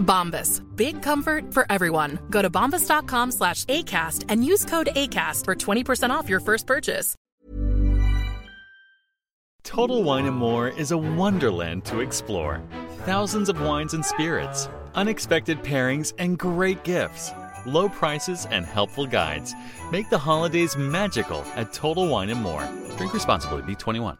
Bombas. Big comfort for everyone. Go to bombas.com slash ACAST and use code ACAST for 20% off your first purchase. Total Wine and More is a wonderland to explore. Thousands of wines and spirits, unexpected pairings, and great gifts. Low prices and helpful guides make the holidays magical at Total Wine and More. Drink responsibly. Be 21.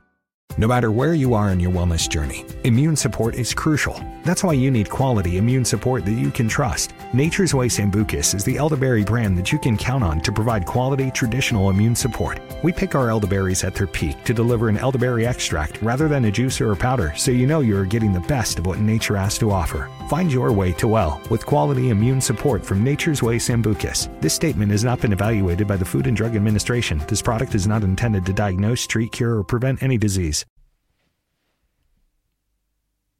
No matter where you are in your wellness journey, immune support is crucial. That's why you need quality immune support that you can trust. Nature's Way Sambucus is the elderberry brand that you can count on to provide quality traditional immune support. We pick our elderberries at their peak to deliver an elderberry extract rather than a juice or powder, so you know you're getting the best of what nature has to offer. Find your way to well with quality immune support from Nature's Way Sambucus. This statement has not been evaluated by the Food and Drug Administration. This product is not intended to diagnose, treat, cure, or prevent any disease.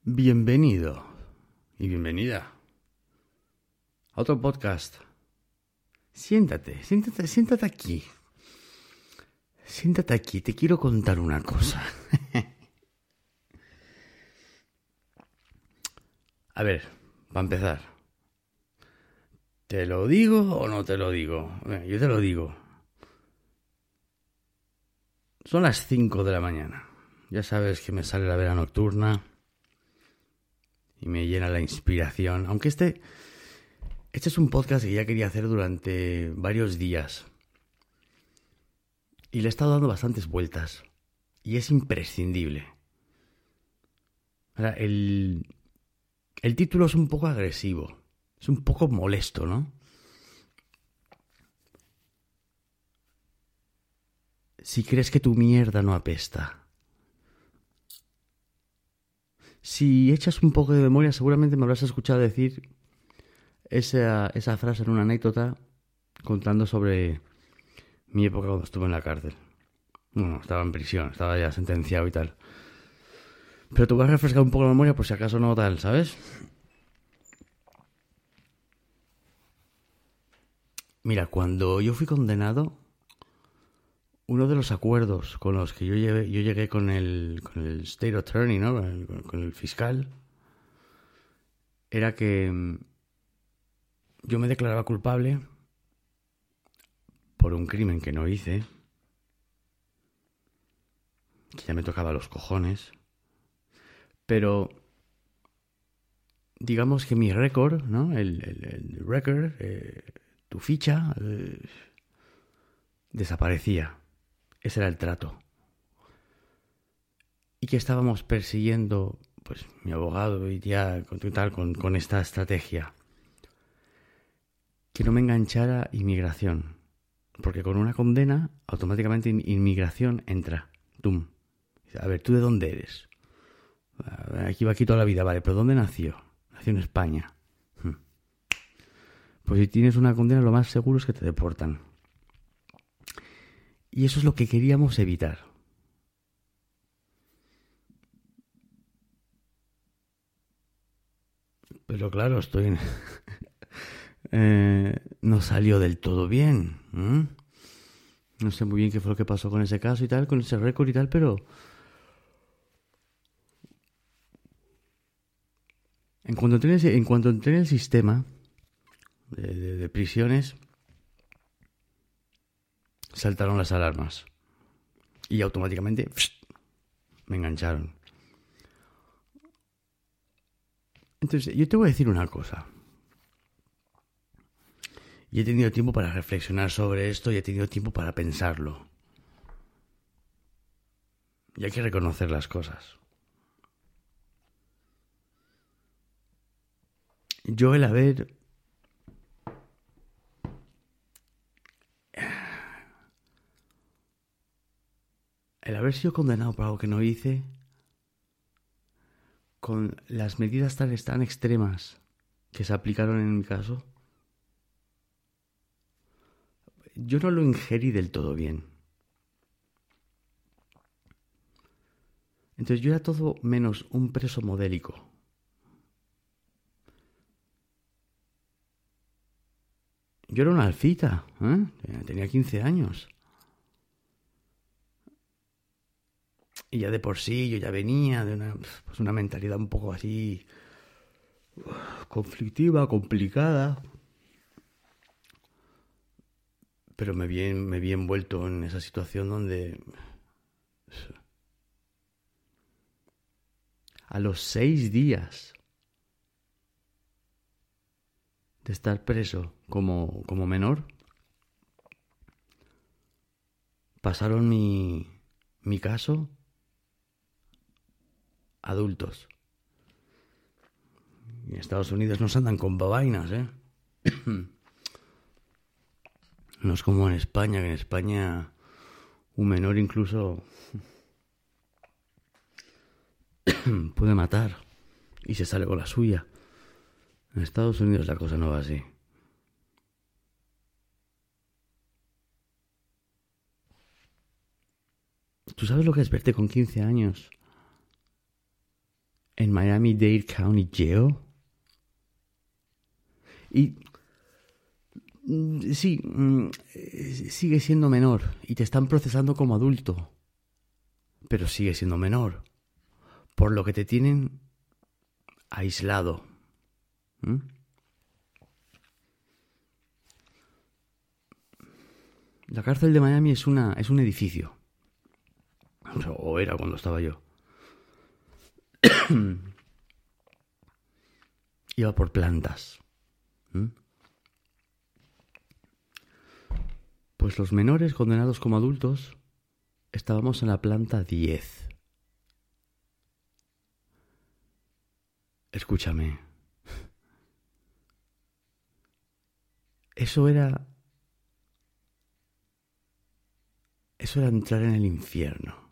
Bienvenido y bienvenida a otro podcast. Siéntate, siéntate, siéntate aquí. Siéntate aquí, te quiero contar una cosa. A ver, para empezar. ¿Te lo digo o no te lo digo? Yo te lo digo. Son las 5 de la mañana. Ya sabes que me sale la vela nocturna y me llena la inspiración. Aunque este, este es un podcast que ya quería hacer durante varios días. Y le he estado dando bastantes vueltas. Y es imprescindible. Ahora, el, el título es un poco agresivo. Es un poco molesto, ¿no? Si crees que tu mierda no apesta. Si echas un poco de memoria, seguramente me habrás escuchado decir esa, esa frase en una anécdota contando sobre mi época cuando estuve en la cárcel. Bueno, estaba en prisión, estaba ya sentenciado y tal. Pero te voy a refrescar un poco la memoria por si acaso no tal, ¿sabes? Mira, cuando yo fui condenado, uno de los acuerdos con los que yo llegué, yo llegué con el, con el State Attorney, ¿no? Con el, fiscal, era que mm, yo me declaraba culpable por un crimen que no hice, que ya me tocaba los cojones, pero digamos que mi récord, ¿no? El, el, el récord, eh, tu ficha, eh, desaparecía. Ese era el trato. Y que estábamos persiguiendo, pues, mi abogado y ya, tal, con, con esta estrategia. Que no me enganchara inmigración. Porque con una condena, automáticamente in- inmigración entra. Tum. A ver, ¿tú de dónde eres? Aquí va aquí toda la vida, vale, pero ¿dónde nació? Nació en España. Hmm. Pues si tienes una condena, lo más seguro es que te deportan. Y eso es lo que queríamos evitar. Pero claro, estoy. Eh, no salió del todo bien. No sé muy bien qué fue lo que pasó con ese caso y tal, con ese récord y tal, pero... En cuanto entré en, cuanto el sistema de prisiones, saltaron las alarmas. Y automáticamente me engancharon. Entonces, yo te voy a decir una cosa. Y he tenido tiempo para reflexionar sobre esto y he tenido tiempo para pensarlo. Y hay que reconocer las cosas. Yo el haber el haber sido condenado por algo que no hice, con las medidas tan, extremas que se aplicaron en mi caso, yo no lo ingerí del todo bien. Entonces yo era todo menos un preso modélico. Yo era una alfita, ¿eh? tenía 15 años. Y ya de por sí yo ya venía de una, pues una mentalidad un poco así conflictiva, complicada. Pero me vi, me vi envuelto en esa situación donde a los seis días de estar preso como, como menor, pasaron mi, mi caso adultos. Y en Estados Unidos no se andan con babainas, ¿eh? no es como en España, que en España un menor incluso puede matar y se sale con la suya. En Estados Unidos la cosa no va así. ¿Tú sabes lo que es verte con 15 años en Miami-Dade County Jail. Y mm, sí, mm, sigue siendo menor y te están procesando como adulto, pero sigue siendo menor, por lo que te tienen aislado. La cárcel de Miami es, una, es un edificio, o era cuando estaba yo. Iba por plantas. Pues los menores condenados como adultos estábamos en la planta 10. Escúchame. Eso era... Eso era entrar en el infierno.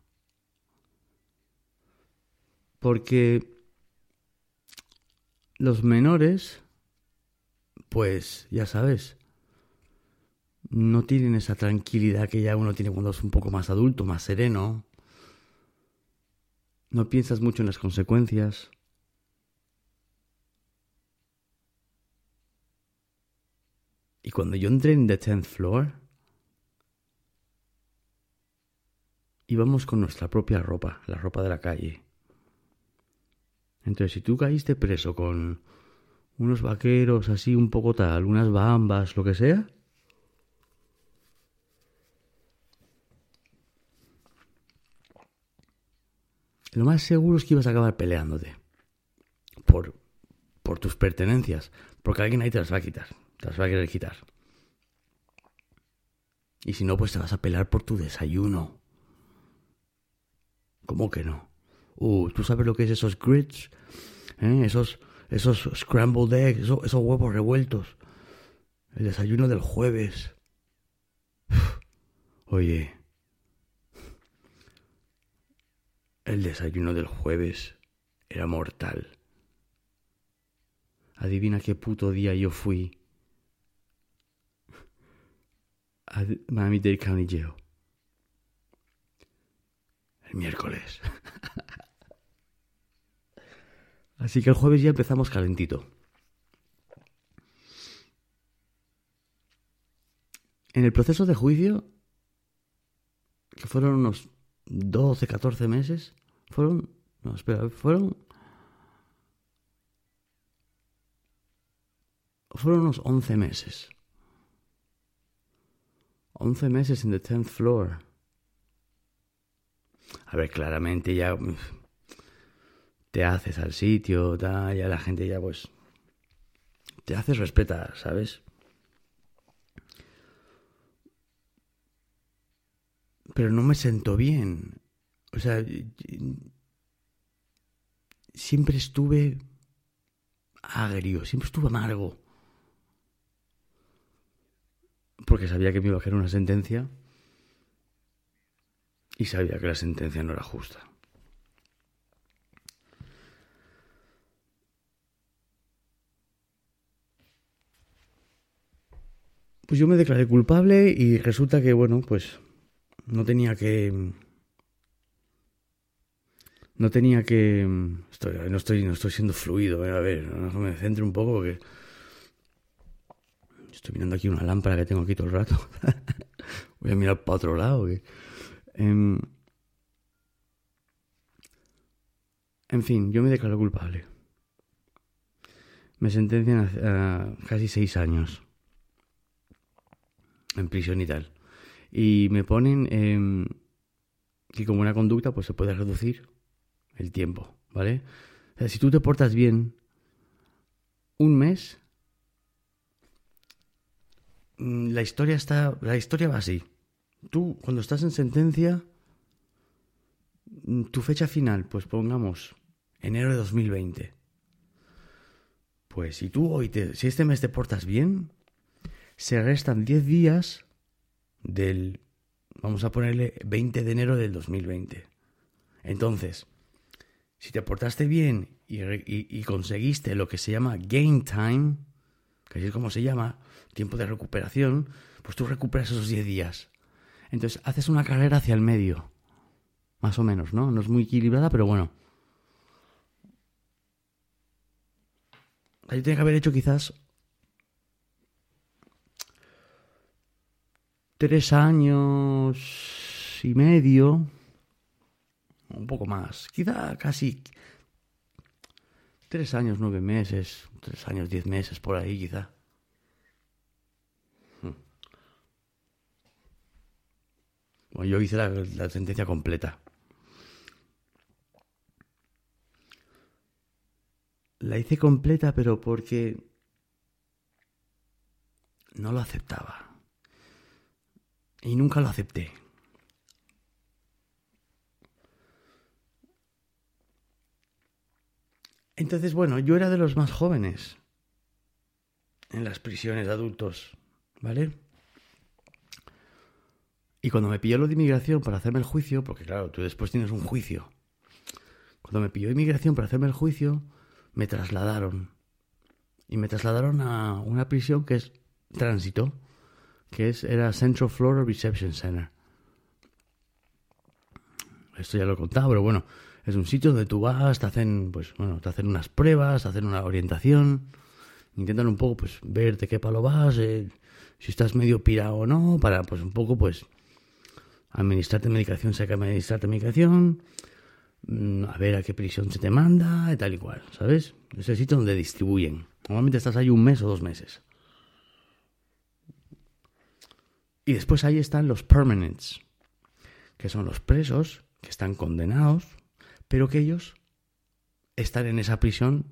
Porque los menores, pues ya sabes, no tienen esa tranquilidad que ya uno tiene cuando es un poco más adulto, más sereno. No piensas mucho en las consecuencias. Y cuando yo entré en The Tenth Floor, íbamos con nuestra propia ropa, la ropa de la calle. Entonces, si tú caíste preso con unos vaqueros así un poco tal, unas bambas, lo que sea, lo más seguro es que ibas a acabar peleándote por, por tus pertenencias, porque alguien ahí te las va a quitar, te las va a querer quitar. Y si no, pues te vas a pelear por tu desayuno. ¿Cómo que no? Uh, ¿tú sabes lo que es esos grits? ¿Eh? Esos, esos scrambled eggs, esos, huevos revueltos. El desayuno del jueves. Oye, el desayuno del jueves era mortal. Adivina qué puto día yo fui a Miami-Dade County Jail. el miércoles. Así que el jueves ya empezamos calentito. En el proceso de juicio, que fueron unos 12, 14 meses, fueron, no, espera, fueron, fueron unos 11 meses. 11 meses en the 10th floor. A ver, claramente ya te haces al sitio, ya la gente ya pues te haces respetar, ¿sabes? Pero no me sentó bien. O sea, siempre estuve agrio, siempre estuve amargo. Porque sabía que me iba a caer una sentencia y sabía que la sentencia no era justa. Pues yo me declaré culpable y resulta que, bueno, pues no tenía que... No tenía que... no, estoy, no estoy siendo fluido, eh, a ver, me centre un poco porque... Estoy mirando aquí una lámpara que tengo aquí todo el rato. Voy a mirar para otro lado. Em, en fin, yo me declaro culpable. Me sentencian a casi seis años en prisión y tal. Y me ponen eh, que como una conducta pues se puede reducir el tiempo, ¿vale? O sea, si tú te portas bien un mes, mm, la historia está, la historia va así. Tú cuando estás en sentencia, mm, tu fecha final, pues pongamos enero de 2020. Pues si tú hoy te, si este mes te portas bien, se restan 10 días del, vamos a ponerle 20 de enero del 2020. Entonces, si te portaste bien y, conseguiste lo que se llama gain time, que es como se llama, tiempo de recuperación, pues tú recuperas esos 10 días. Entonces, haces una carrera hacia el medio. Más o menos, ¿no? No es muy equilibrada, pero bueno. Ahí tiene que haber hecho quizás tres años y medio, un poco más, quizá casi tres años, nueve meses, tres años, diez meses, por ahí quizá. Hmm. Bueno, yo hice la, la sentencia completa. La hice completa, pero porque no lo aceptaba. Y nunca lo acepté. Entonces, bueno, yo era de los más jóvenes en las prisiones de adultos, ¿vale? Y cuando me pilló lo de inmigración para hacerme el juicio, porque claro, tú después tienes un juicio. Cuando me pilló inmigración para hacerme el juicio, me trasladaron. Y me trasladaron a una prisión que es tránsito que es, era Central Florida Reception Center. Esto ya lo he contado, pero bueno, es un sitio donde tú vas, te hacen, pues, bueno, te hacen unas pruebas, te hacen una orientación, intentan un poco, pues, ver de qué palo vas, eh, si estás medio pirado o no, para, pues, un poco, pues, administrarte medicación, que administrarte medicación, mm, a ver a qué prisión se te manda, y tal y cual, ¿sabes? Es el sitio donde distribuyen. Normalmente estás ahí un mes o dos meses. Y después ahí están los permanents, que son los presos que están condenados, pero que ellos están en esa prisión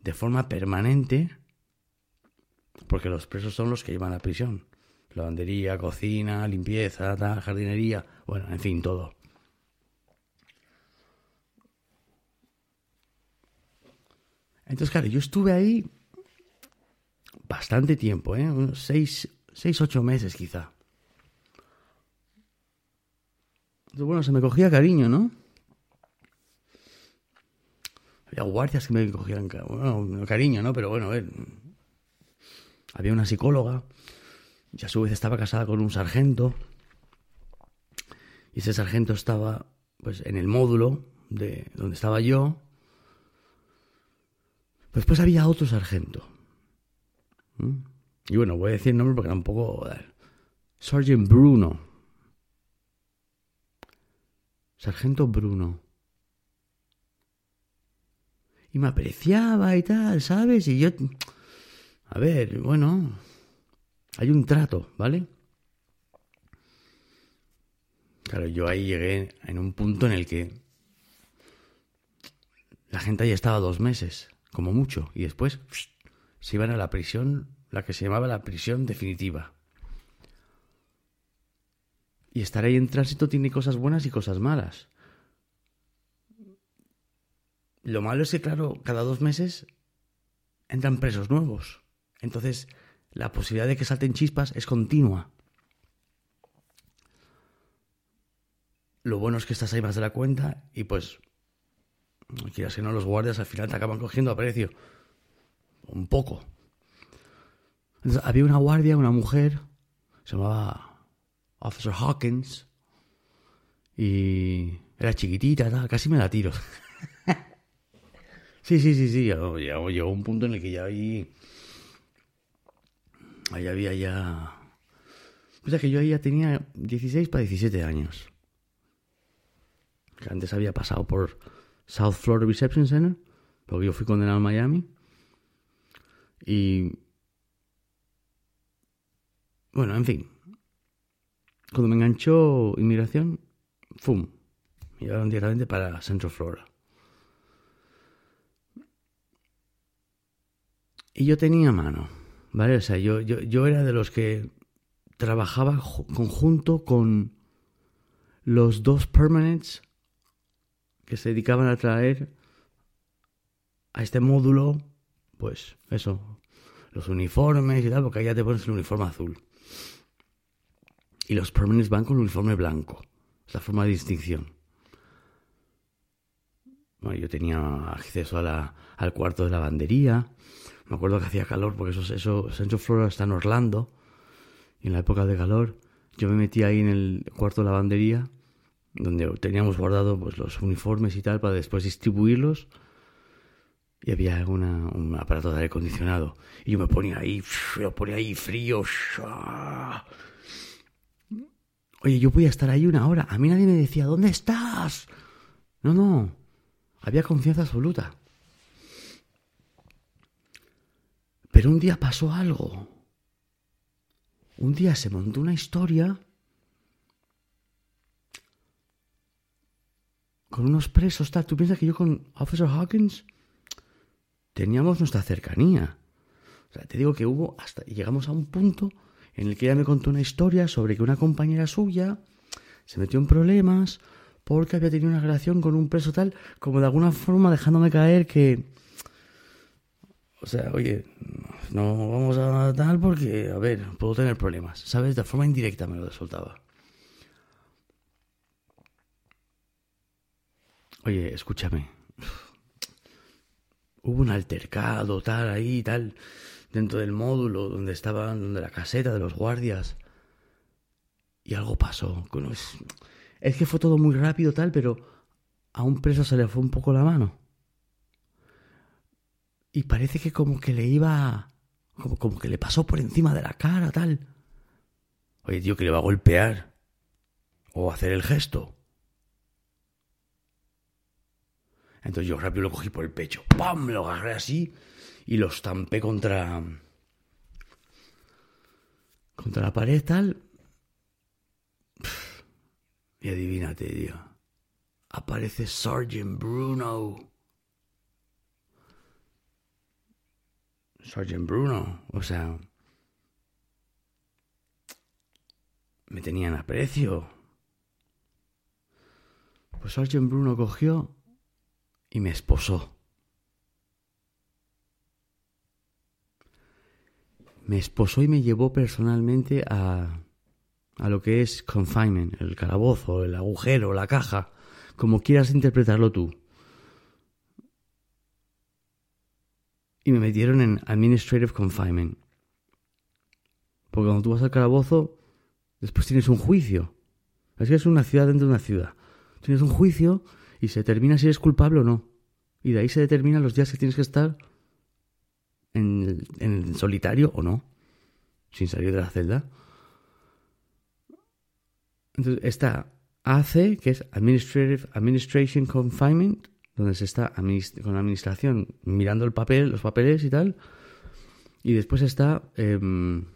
de forma permanente, porque los presos son los que llevan a prisión. Lavandería, cocina, limpieza, jardinería, bueno, en fin, todo. Entonces, claro, yo estuve ahí bastante tiempo, ¿eh? Unos seis, seis, ocho meses quizá. bueno, se me cogía cariño, ¿no? Había guardias que me cogían cariño, ¿no? Pero bueno. Había una psicóloga y a su vez estaba casada con un sargento. Y ese sargento estaba pues en el módulo de donde estaba yo, después había otro sargento. ¿Mm? Y bueno, voy a decir el nombre porque un poco... Sergeant Bruno. Sargento Bruno. Y me apreciaba y tal, ¿sabes? Y yo... A ver, bueno... Hay un trato, ¿vale? Claro, yo ahí llegué en un punto en el que la gente ahí estaba dos meses, como mucho, y después se iban a la prisión, la que se llamaba la prisión definitiva. Y estar ahí en tránsito tiene cosas buenas y cosas malas. Lo malo es que, claro, cada dos meses entran presos nuevos. Entonces, la posibilidad de que salten chispas es continua. Lo bueno es que estás ahí más de la cuenta y pues, quieras que no, los guardias al final te acaban cogiendo a precio. Un poco. Había una guardia, una mujer, se llamaba Officer Hawkins, y era chiquitita, casi me la tiro. sí, sí, sí, sí, llegó, un punto en el que ya ahí, ahí había ya... O sea que yo ahí ya tenía 16 para 17 años que antes había pasado por South Florida Reception Center, porque yo fui condenado a Miami. Y. Bueno, en fin. Cuando me enganchó inmigración, ¡fum! Me llevaron directamente para Central Florida. Y yo tenía mano, ¿vale? O sea, yo, yo, yo era de los que trabajaba conjunto con los dos permanents que se dedicaban a traer a este módulo, pues eso, los uniformes y tal, porque ya te pones el uniforme azul. Y los permanents van con el uniforme blanco. Es la forma de distinción. Bueno, yo tenía acceso a la, al cuarto de lavandería. Me acuerdo que hacía calor porque eso, eso Centro Flora está en Orlando. Y en la época de calor yo me metí ahí en el cuarto de lavandería donde teníamos guardado pues, los uniformes y tal para después distribuirlos. Y había un aparato de aire acondicionado. Y yo me ponía ahí, me ponía ahí frío. Oye, yo podía estar ahí una hora. A mí nadie me decía, ¿dónde estás? No, no. Había confianza absoluta. Pero un día pasó algo. Un día se montó una historia con unos presos, tal. ¿Tú piensas que yo con Officer Hawkins teníamos nuestra cercanía? O sea, te digo que hubo hasta llegamos a un punto en el que ella me contó una historia sobre que una compañera suya se metió en problemas porque había tenido una relación con un preso tal, como de alguna forma dejándome caer que o sea, oye, no vamos a tal porque, a ver, puedo tener problemas, ¿sabes? De forma indirecta me lo soltaba. Oye, escúchame. Hubo un altercado, tal, ahí, tal, dentro del módulo donde estaban, donde la caseta de los guardias. Y algo pasó. Es, que fue todo muy rápido, tal, pero a un preso se le fue un poco la mano. Y parece que como que le iba. Como, como que le pasó por encima de la cara, tal. Oye, tío, que le va a golpear. O hacer el gesto. Entonces yo rápido lo cogí por el pecho, ¡pam! Lo agarré así y lo estampé contra. contra la pared, tal. Y adivínate, tío. Aparece Sergeant Bruno. Sergeant Bruno, o sea. Me tenían aprecio. Pues Sergeant Bruno cogió y me esposó. Me esposó y me llevó personalmente a, a lo que es confinement, el calabozo, el agujero, la caja, como quieras interpretarlo tú. Y me metieron en administrative confinement. Porque cuando tú vas al calabozo, después tienes un juicio. Es que es una ciudad dentro de una ciudad. Tienes un juicio y se determina si eres culpable o no. Y de ahí se determinan los días que tienes que estar en, en solitario o no, sin salir de la celda. Entonces está AC, que es Administrative Administration Confinement, donde se está con la administración mirando el papel, los papeles y tal. Y después está em,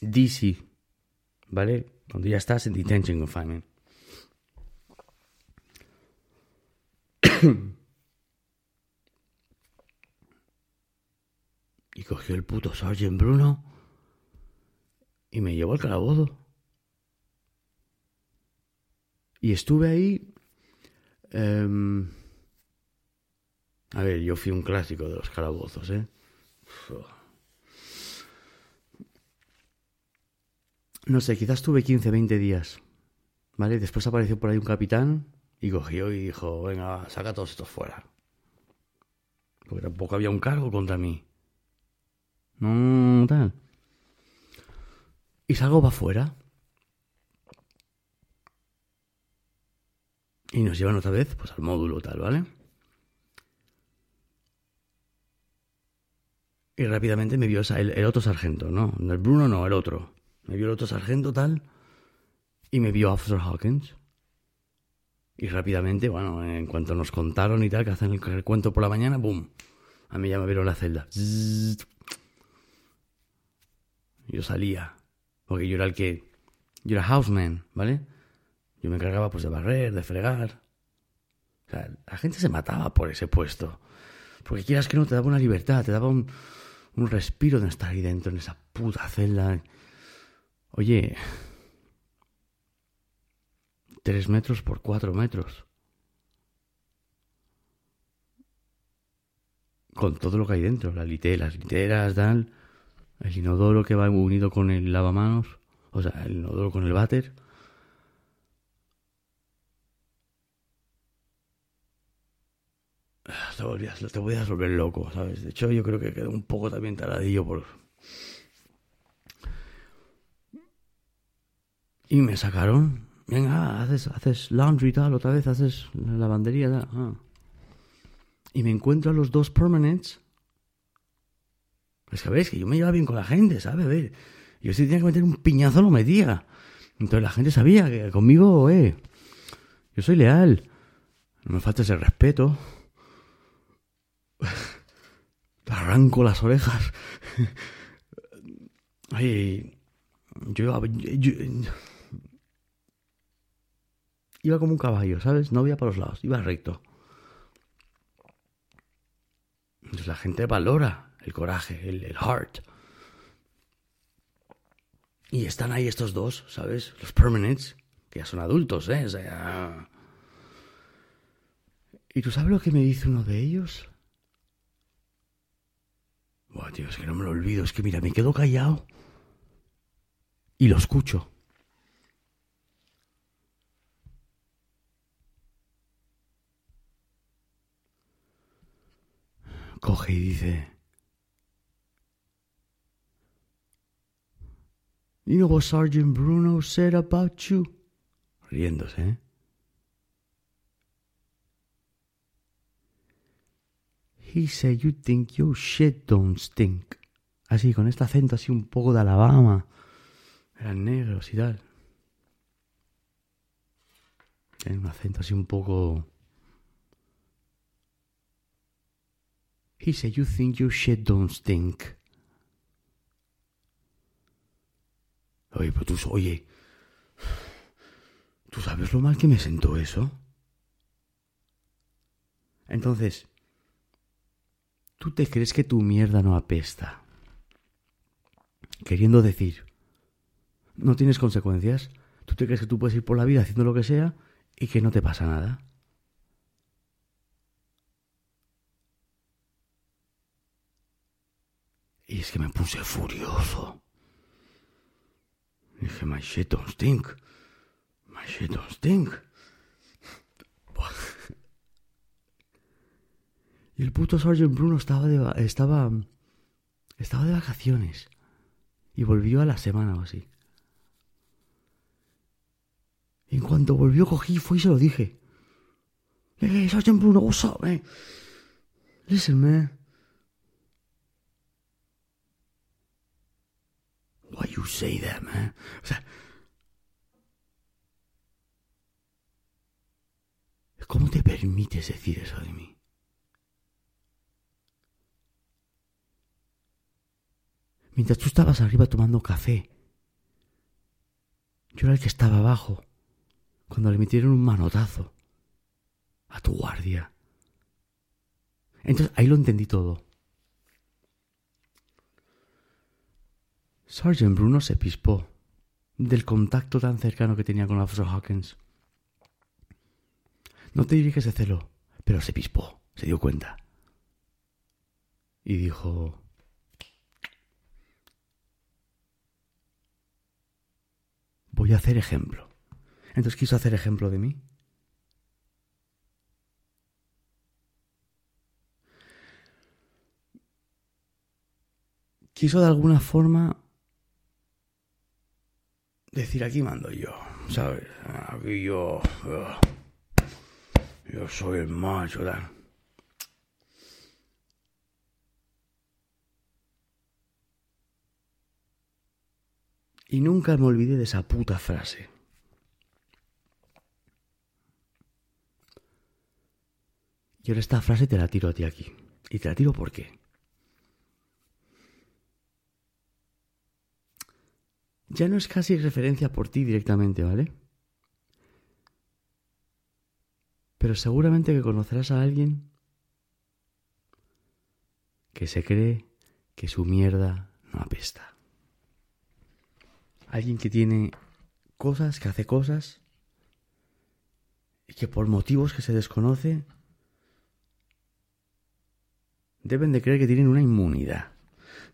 DC, ¿vale? Donde ya estás en Detention Confinement. Y cogió el puto Sargent Bruno y me llevó al calabozo. Y estuve ahí. Em, a ver, yo fui un clásico de los calabozos, ¿eh? No sé, quizás tuve 15, 20 días. ¿Vale? Después apareció por ahí un capitán y cogió y dijo, venga, saca todos estos fuera. Porque tampoco había un cargo contra mí. No, tal. Y salgo para afuera. Y nos llevan otra vez pues al módulo tal, ¿vale? Y rápidamente me vio el, el otro sargento, no, el Bruno no, el otro. Me vio el otro sargento tal y me vio Officer Hawkins. Y rápidamente, bueno, en cuanto nos contaron y tal, que hacen el, cuento por la mañana, ¡boom! A mí ya me vieron la celda. Yo salía, porque yo era el que... Yo era houseman, ¿vale? Yo me encargaba pues de barrer, de fregar. La gente se mataba por ese puesto. Porque quieras que no, te daba una libertad, te daba un, un respiro de estar ahí dentro, en esa puta celda. Oye, tres metros por cuatro metros. Con todo lo que hay dentro, las literas, dan, el inodoro que va unido con el lavamanos, o sea, el inodoro con el váter. te, volvías, te a volver loco, ¿sabes? De hecho, yo creo que quedó un poco también taradillo por... Y me sacaron. Venga, haces, haces laundry tal, otra vez haces lavandería tal. Ah. Y me encuentro a los dos permanents. Es que que yo me llevaba bien con la gente, ¿sabes? A ver, yo si tenía que meter un piñazo lo metía. Entonces la gente sabía que conmigo, eh, yo soy leal. No me falta ese respeto. Te arranco las orejas. Ay, yo, iba como un caballo, ¿sabes? No iba para los lados, iba recto. Entonces la gente valora el coraje, el, heart. Y están ahí estos dos, ¿sabes? Los permanents, que ya son adultos, ¿eh? O sea... ¿Y tú sabes lo que me dice uno de ellos? Buah, tío, es que no me lo olvido. Es que mira, me quedo callado y lo escucho. Coge y dice... You know what Sergeant Bruno said about you? Riéndose, ¿eh? He said you think your shit don't stink. Así, con este acento así un poco de Alabama. Eran negros y tal. Tiene un acento así un poco... He said you think your shit don't stink. Oye, pero tú, oye, ¿tú sabes lo mal que me sentó eso? Entonces, ¿Tú te crees que tu mierda no apesta? Queriendo decir, no tienes consecuencias. ¿Tú te crees que tú puedes ir por la vida haciendo lo que sea y que no te pasa nada? Y es que me puse furioso. Dije, my shit don't stink. My shit don't stink. Y el puto Sergeant Bruno estaba de, estaba, estaba de vacaciones. Y volvió a la semana o así. Y en cuanto volvió, cogí, fui y se lo dije. Hey, Sergeant Bruno, what's up? Listen, man. Why you say that, man? O sea, ¿cómo te permites decir eso de mí? Mientras tú estabas arriba tomando café, yo era el que estaba abajo, cuando le metieron un manotazo a tu guardia. Entonces ahí lo entendí todo. Sergeant Bruno se pispó del contacto tan cercano que tenía con Officer Hawkins. No te diré que se celó, pero se pispó, se dio cuenta. Y dijo... Voy a hacer ejemplo. Entonces quiso hacer ejemplo de mí. Quiso de alguna forma decir aquí mando yo, ¿sabes? Aquí yo, yo soy el macho, tal. Y nunca me olvidé de esa puta frase. Y ahora esta frase te la tiro a ti aquí. Y te la tiro por qué. Ya no es casi referencia por ti directamente, ¿vale? Pero seguramente que conocerás a alguien que se cree que su mierda no apesta. Alguien que tiene cosas, que hace cosas y que por motivos que se desconoce deben de creer que tienen una inmunidad.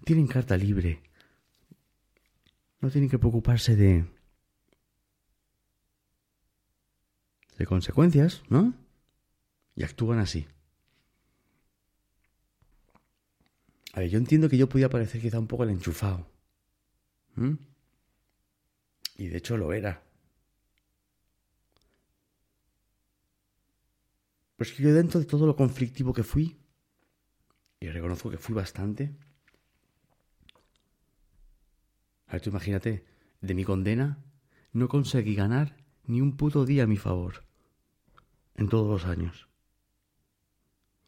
Tienen carta libre no tienen que preocuparse de... de consecuencias, ¿no? Y actúan así. A ver, yo entiendo que yo podía parecer quizá un poco el enchufado. Y de hecho lo era. Pues que yo dentro de todo lo conflictivo que fui, y reconozco que fui bastante, tú imagínate, de mi condena no conseguí ganar ni un puto día a mi favor. En todos los años.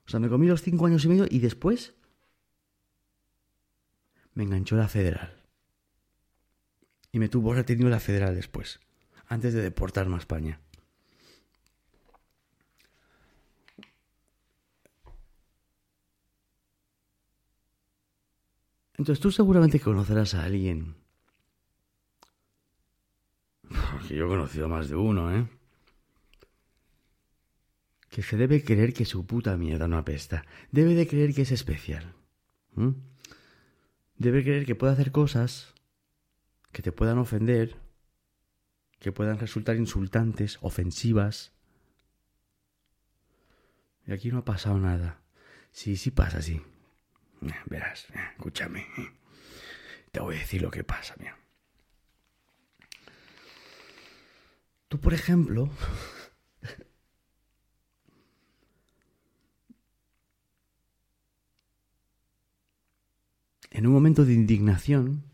O sea, me comí los cinco años y medio y después me enganchó la federal. Y me tuvo retenido la federal después, antes de deportarme a España. Entonces tú seguramente conocerás a alguien que yo he conocido más de uno, ¿eh? Que se debe creer que su puta mierda no apesta. Debe de creer que es especial. Debe creer que puede hacer cosas que te puedan ofender, que puedan resultar insultantes, ofensivas. Y aquí no ha pasado nada. Sí, sí pasa, sí. Verás, escúchame. Te voy a decir lo que pasa, mira. Tú, por ejemplo, en un momento de indignación,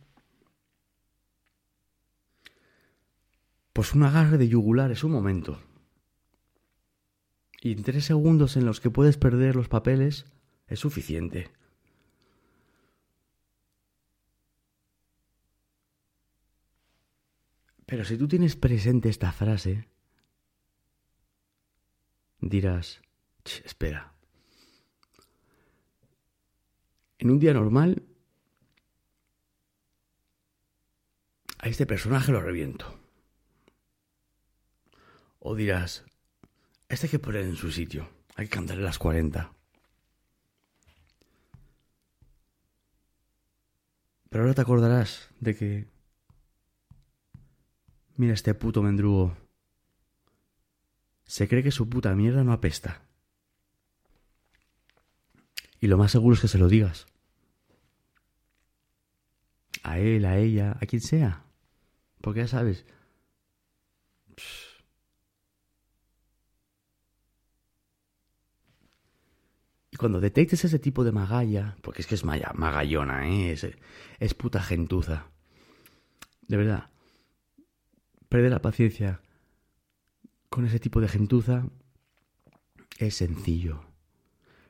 pues un agarre de yugular es un momento. Y en tres segundos en los que puedes perder los papeles es suficiente. Pero si tú tienes presente esta frase, dirás, espera, en un día normal, a este personaje lo reviento. O dirás, este hay que poner en su sitio, hay que cantarle las 40. Pero ahora te acordarás de que Mira este puto mendrugo. Se cree que su puta mierda no apesta. Y lo más seguro es que se lo digas. A él, a ella, a quien sea. Porque ya sabes. Y cuando detectes ese tipo de magalla, porque es que es magallona, ¿eh? es, es puta gentuza. De verdad, perder la paciencia con ese tipo de gentuza es sencillo.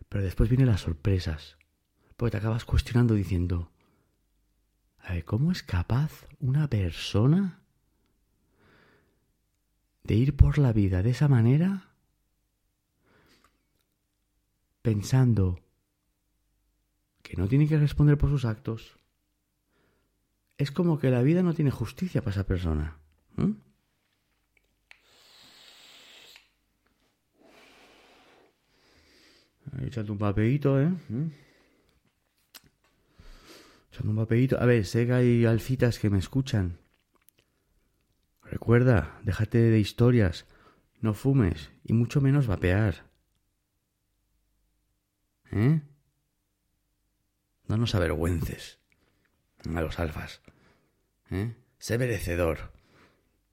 Pero después vienen las sorpresas. Porque te acabas cuestionando diciendo, a ver, ¿cómo es capaz una persona de ir por la vida de esa manera pensando que no tiene que responder por sus actos? Es como que la vida no tiene justicia para esa persona. Echando un papelito, ¿eh? Echando un papelito. A ver, sé que hay alfitas que me escuchan. Recuerda, déjate de historias. No fumes y mucho menos vapear. ¿Eh? No nos avergüences a los alfas. ¿Eh? Sé merecedor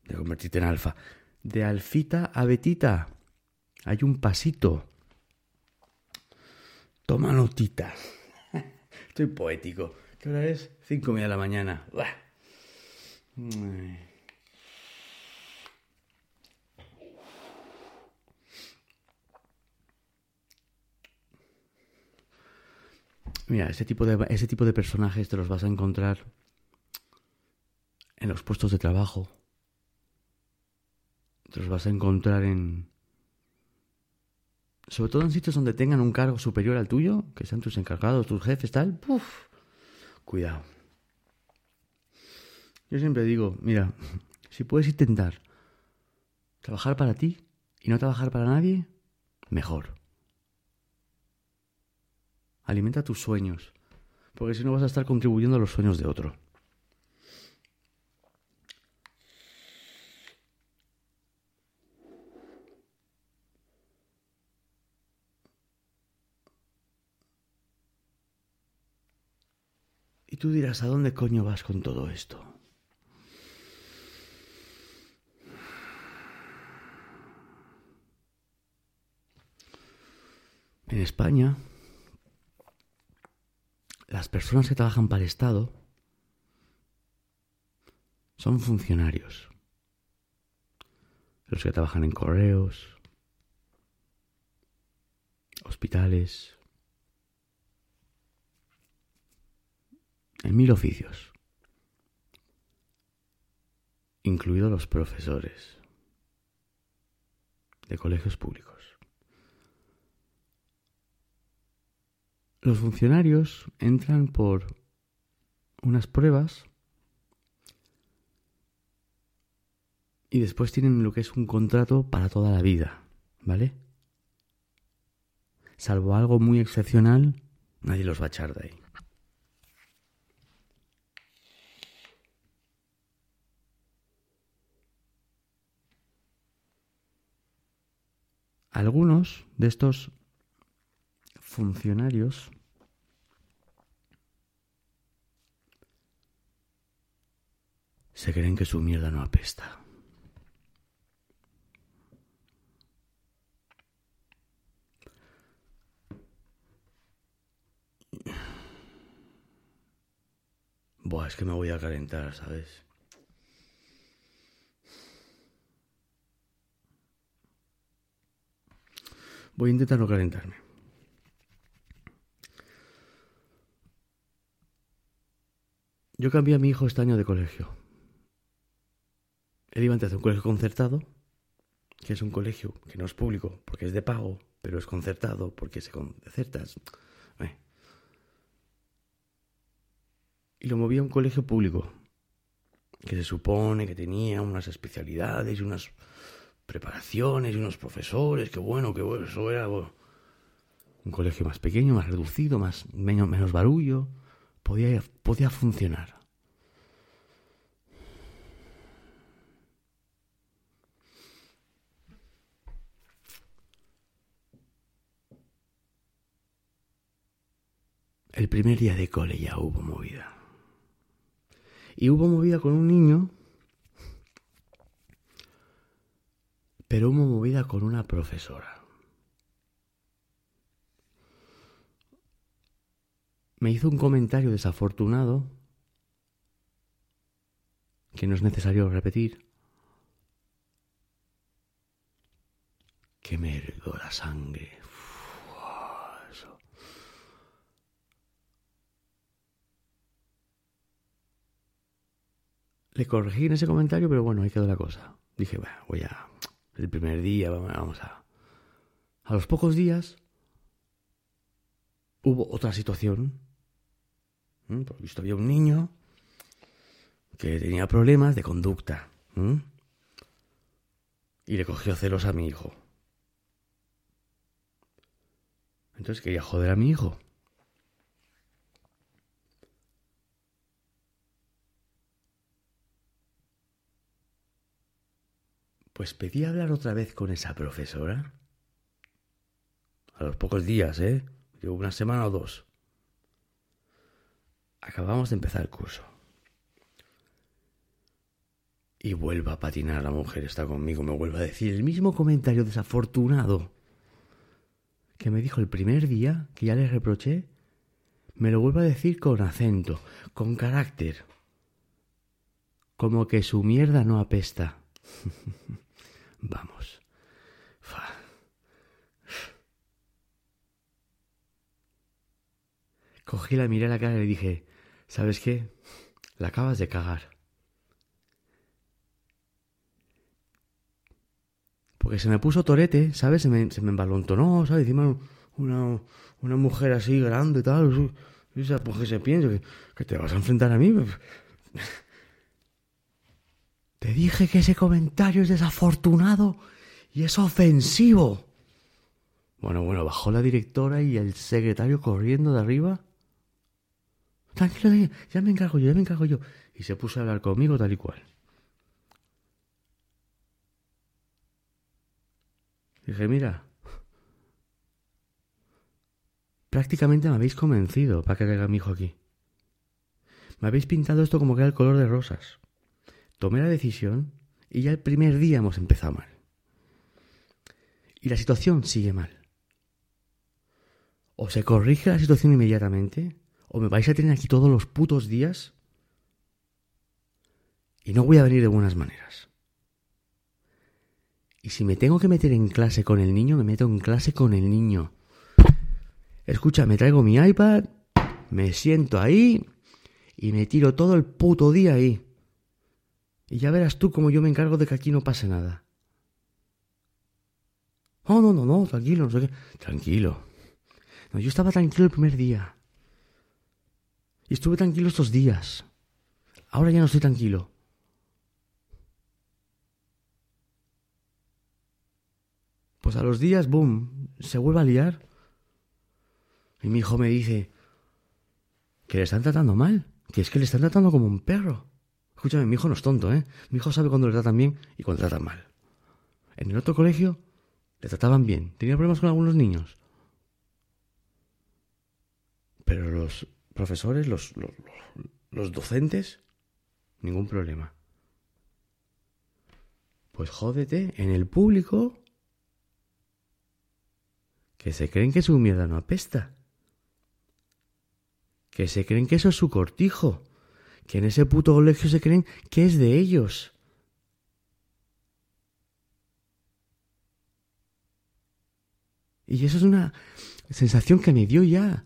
de convertirte en alfa. De alfita a betita hay un pasito. Toma notita. Estoy poético. ¿Qué hora es? Cinco y media de la mañana. Mira, ese tipo, de, ese tipo de personajes te los vas a encontrar en los puestos de trabajo. Te los vas a encontrar en, sobre todo en sitios donde tengan un cargo superior al tuyo, que sean tus encargados, tus jefes, tal, puf, cuidado. Yo siempre digo, mira, si puedes intentar trabajar para ti y no trabajar para nadie, mejor. Alimenta tus sueños, porque si no vas a estar contribuyendo a los sueños de otro. Tú dirás, ¿a dónde coño vas con todo esto? En España, las personas que trabajan para el Estado son funcionarios. Los que trabajan en correos, hospitales, en mil oficios, incluidos los profesores de colegios públicos. Los funcionarios entran por unas pruebas y después tienen lo que es un contrato para toda la vida, ¿vale? Salvo algo muy excepcional, nadie los va a echar de ahí. Algunos de estos funcionarios se creen que su mierda no apesta. Buah, es que me voy a calentar, ¿sabes? Voy a intentar no calentarme. Yo cambié a mi hijo este año de colegio. Él iba antes a un colegio concertado, que es un colegio que no es público porque es de pago, pero es concertado porque se concertas. Eh. Y lo moví a un colegio público, que se supone que tenía unas especialidades y unas preparaciones y unos profesores, qué bueno, qué bueno, eso era un colegio más pequeño, más reducido, más menos, menos barullo, podía, podía funcionar. El primer día de cole ya hubo movida. Y hubo movida con un niño pero hubo movida con una profesora. me hizo un comentario desafortunado que no es necesario repetir, que me la sangre. Le corregí en ese comentario, pero bueno, ahí quedó la cosa. Dije, bueno, voy a... El primer día, vamos a... A los pocos días hubo otra situación. Por visto había un niño que tenía problemas de conducta. Y le cogió celos a mi hijo. Entonces quería joder a mi hijo. Pues pedí hablar otra vez con esa profesora. A los pocos días, ¿eh? Llevo una semana o dos. Acabamos de empezar el curso. Y vuelva a patinar la mujer, está conmigo, me vuelve a decir el mismo comentario desafortunado que me dijo el primer día, que ya le reproché, me lo vuelve a decir con acento, con carácter. Como que su mierda no apesta. Vamos. Cogí la miré a la cara y le dije, ¿sabes qué? La acabas de cagar. Porque se me puso torete, ¿sabes? Se me, se me embalontonó, ¿sabes? Encima una, una mujer así grande y tal. Pues que se piensa que, que te vas a enfrentar a mí. Te dije que ese comentario es desafortunado y es ofensivo. Bueno, bueno, bajó la directora y el secretario corriendo de arriba. Tranquilo, ya me encargo yo, ya me encargo yo. Y se puso a hablar conmigo tal y cual. Dije, mira, prácticamente me habéis convencido para que caiga mi hijo aquí. Me habéis pintado esto como que era el color de rosas. Tomé la decisión y ya el primer día hemos empezado mal. Y la situación sigue mal. O se corrige la situación inmediatamente, o me vais a tener aquí todos los putos días y no voy a venir de buenas maneras. Y si me tengo que meter en clase con el niño, me meto en clase con el niño. Escucha, me traigo mi iPad, me siento ahí y me tiro todo el puto día ahí. Y ya verás tú cómo yo me encargo de que aquí no pase nada. Oh, no, no, no, tranquilo, no sé qué. Tranquilo. No, yo estaba tranquilo el primer día. Y estuve tranquilo estos días. Ahora ya no estoy tranquilo. Pues a los días, boom, se vuelve a liar. Y mi hijo me dice que le están tratando mal, que es que le están tratando como un perro. Escúchame, mi hijo no es tonto, ¿eh? Mi hijo sabe cuando le tratan bien y cuando le tratan mal. En el otro colegio le trataban bien. Tenía problemas con algunos niños. Pero los profesores, los, los, docentes, ningún problema. Pues jódete, en el público que se creen que su mierda no apesta, que se creen que eso es su cortijo, que en ese puto colegio se creen que es de ellos. Y eso es una sensación que me dio ya.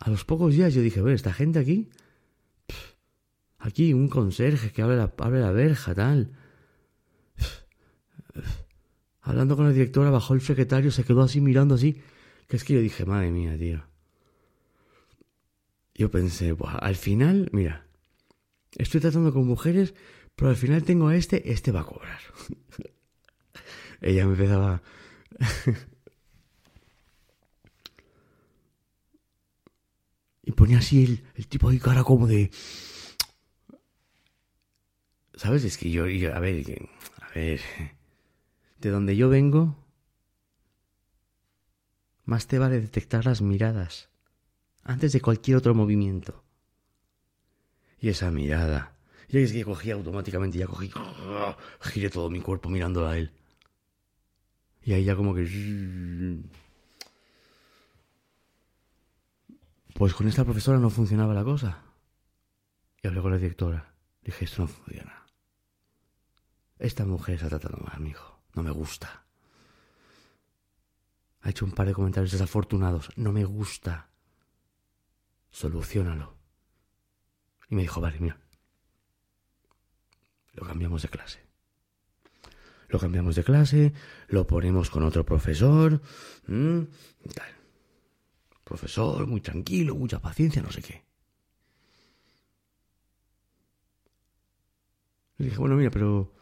A los pocos días yo dije, bueno, esta gente aquí, aquí un conserje que abre la, abre la verja, tal. Hablando con la directora, bajó el secretario, se quedó así mirando así. Que es que yo dije, madre mía, tío. Yo pensé, al final, mira, estoy tratando con mujeres, pero al final tengo a este, este va a cobrar. Ella me empezaba... y ponía así el, tipo de cara como de... ¿Sabes? Es que yo, yo a ver, a ver de donde yo vengo, más te vale detectar las miradas antes de cualquier otro movimiento. Y esa mirada, ya es que cogí automáticamente, ya cogí, giré todo mi cuerpo mirándola a él. Y ahí ya como que... Pues con esta profesora no funcionaba la cosa. Y hablé con la directora. Dije, esto no funciona. Esta mujer está tratando mal, mi hijo. No me gusta. Ha hecho un par de comentarios desafortunados. No me gusta. Solucionalo. Y me dijo, vale, mira. Lo cambiamos de clase. Lo cambiamos de clase, lo ponemos con otro profesor. tal. Profesor, muy tranquilo, mucha paciencia, no sé qué. Le dije, bueno, mira, pero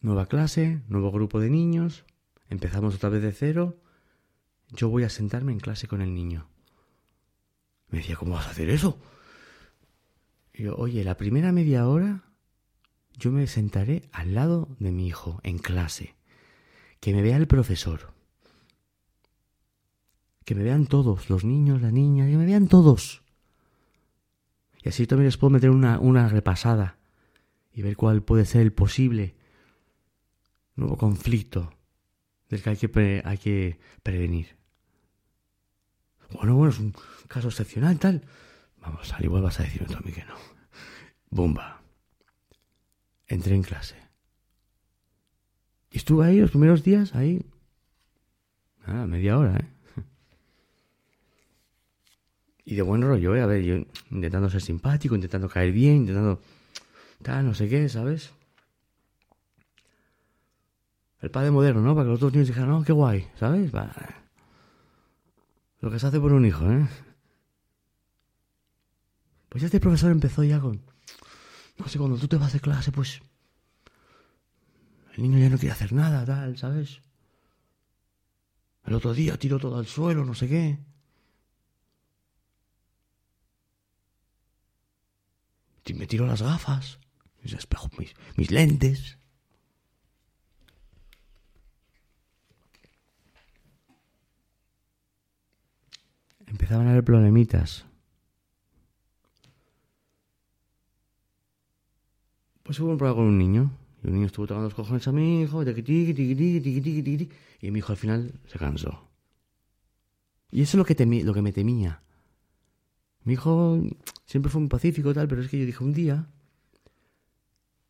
nueva clase, nuevo grupo de niños, empezamos otra vez de cero, yo voy a sentarme en clase con el niño. Me decía, ¿cómo vas a hacer eso? Oye, la primera media hora yo me sentaré al lado de mi hijo en clase. Que me vea el profesor. Que me vean todos, los niños, la niña, que me vean todos. Y así también les puedo meter una, una repasada y ver cuál puede ser el posible nuevo conflicto del que hay que, hay que prevenir. Bueno, bueno, es un caso excepcional, tal. Vamos, al igual vas a decirme tú a mí que no. Bomba. Entré en clase. Y estuve ahí los primeros días, ahí. Ah, media hora, ¿eh? Y de buen rollo, ¿eh? A ver, yo intentando ser simpático, intentando caer bien, intentando... Tal, no sé qué, ¿sabes? El padre moderno, ¿no? Para que los dos niños dijeran, no, qué guay, ¿sabes? Lo que se hace por un hijo, ¿eh? Pues este profesor empezó ya con... No sé, cuando tú te vas de clase, pues... El niño ya no quiere hacer nada, tal, ¿sabes? El otro día tiró todo al suelo, no sé qué. Me tiró las gafas, mis, mis lentes. Empezaban a haber problemitas. Pues hubo un problema con un niño. Y un niño estuvo tocando los cojones a mi hijo. Y mi hijo al final se cansó. Y eso es lo que, lo que me temía. Mi hijo siempre fue muy pacífico tal, pero es que yo dije un día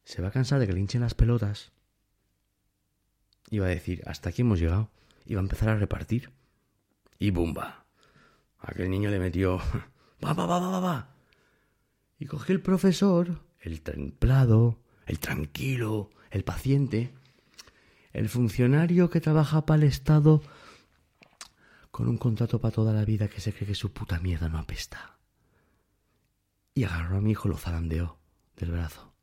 se va a cansar de que le hinchen las pelotas. Y va a decir, hasta aquí hemos llegado. Y va a empezar a repartir. Y ¡bumba! Aquel niño le metió... ¡Va, va, va, va, va! Y cogió el profesor el templado, el tranquilo, el paciente, el funcionario que trabaja para el Estado con un contrato para toda la vida que se cree que su puta mierda no apesta. Y agarró a mi hijo, lo zarandeó del brazo.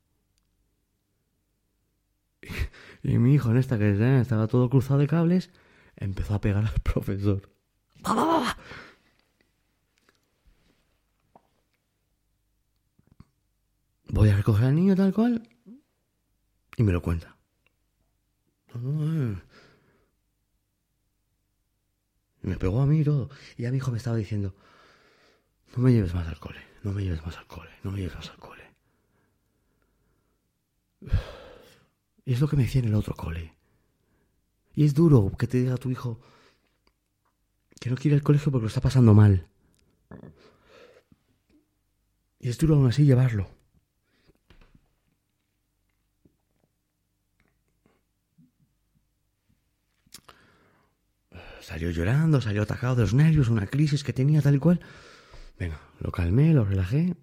Y, mi hijo, en esta que estaba todo cruzado de cables, empezó a pegar al profesor. ¡Va, va, va! Voy a recoger al niño tal cual y me lo cuenta. Me pegó a mí y todo. Y a mi hijo me estaba diciendo, no me lleves más al cole, no me lleves más al cole, no me lleves más al cole. Y es lo que me decía en el otro cole. Y es duro que te diga a tu hijo que no quiere ir al colegio porque lo está pasando mal. Y es duro aún así llevarlo. Salió llorando, salió atacado de los nervios, una crisis que tenía tal y cual. Venga, lo calmé, lo relajé.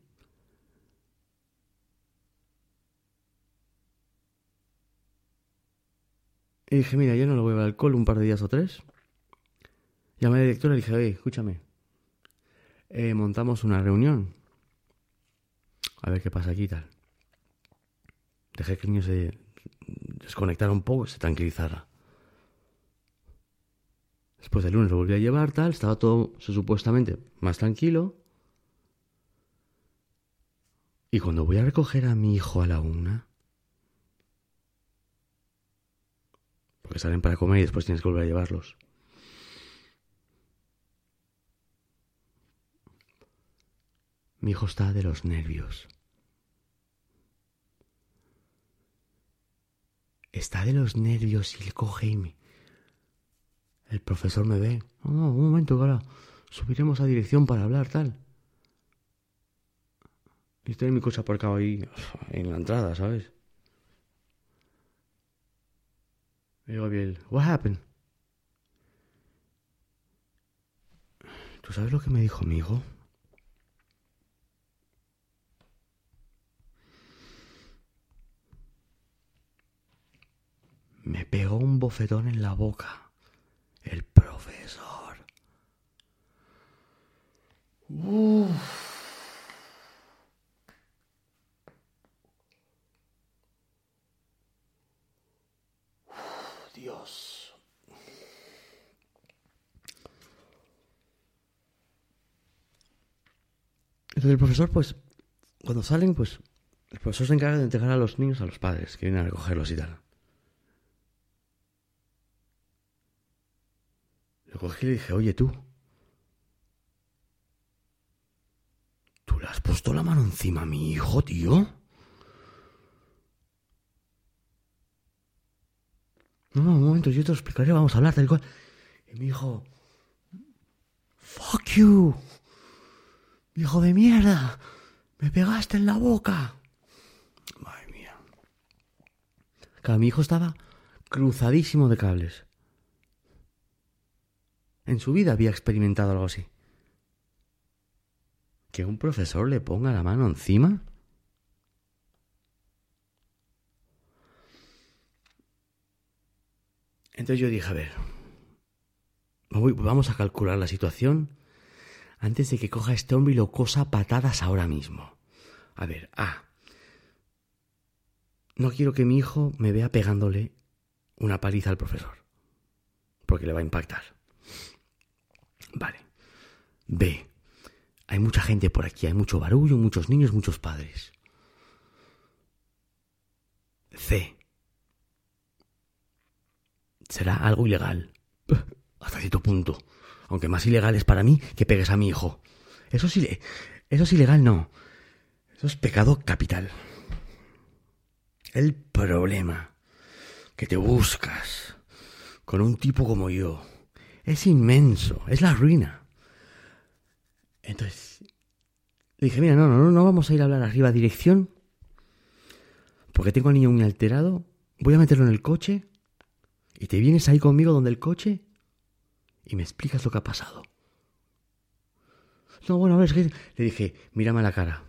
Y dije, mira, yo no lo voy a al alcohol un par de días o tres. Llamé a la directora y dije, oye, escúchame. Eh, montamos una reunión. A ver qué pasa aquí y tal. Dejé que el niño se desconectara un poco y se tranquilizara. Después del lunes lo volví a llevar, tal, estaba todo supuestamente más tranquilo. Y cuando voy a recoger a mi hijo a la una, porque salen para comer y después tienes que volver a llevarlos. Mi hijo está de los nervios. Está de los nervios y le coge y me, el profesor me ve. No, no, un momento, ahora subiremos a dirección para hablar, tal. Y estoy en mi coche aparcado ahí en la entrada, ¿sabes? Y digo what happened? ¿Tú sabes lo que me dijo mi hijo? Me pegó un bofetón en la boca. Profesor. Uf. Dios. Entonces el profesor, pues, cuando salen, pues, el profesor se encarga de entregar a los niños a los padres que vienen a recogerlos y tal. Lo cogí y le dije, oye tú, ¿tú le has puesto la mano encima a mi hijo, tío? No, no, un momento, yo te lo explicaré, vamos a hablar tal cual. Y me dijo, fuck you, hijo de mierda, me pegaste en la boca. Madre mía. Claro, mi hijo estaba cruzadísimo de cables. En su vida había experimentado algo así. ¿Que un profesor le ponga la mano encima? Entonces yo dije, a ver, vamos a calcular la situación antes de que coja este hombre y lo cosa patadas ahora mismo. A ver, A. No quiero que mi hijo me vea pegándole una paliza al profesor, porque le va a impactar. Vale. B. Hay mucha gente por aquí, hay mucho barullo, muchos niños, muchos padres. C será algo ilegal. Hasta cierto punto. Aunque más ilegal es para mí que pegues a mi hijo. Eso sí, eso es ilegal, no. Eso es pecado capital. El problema que te buscas con un tipo como yo es inmenso, es la ruina. Entonces, le dije, mira, no, no, no vamos a ir a hablar arriba dirección, porque tengo al niño muy alterado, voy a meterlo en el coche y te vienes ahí conmigo donde el coche y me explicas lo que ha pasado. No, bueno, a ver, es que le dije, mírame a la cara.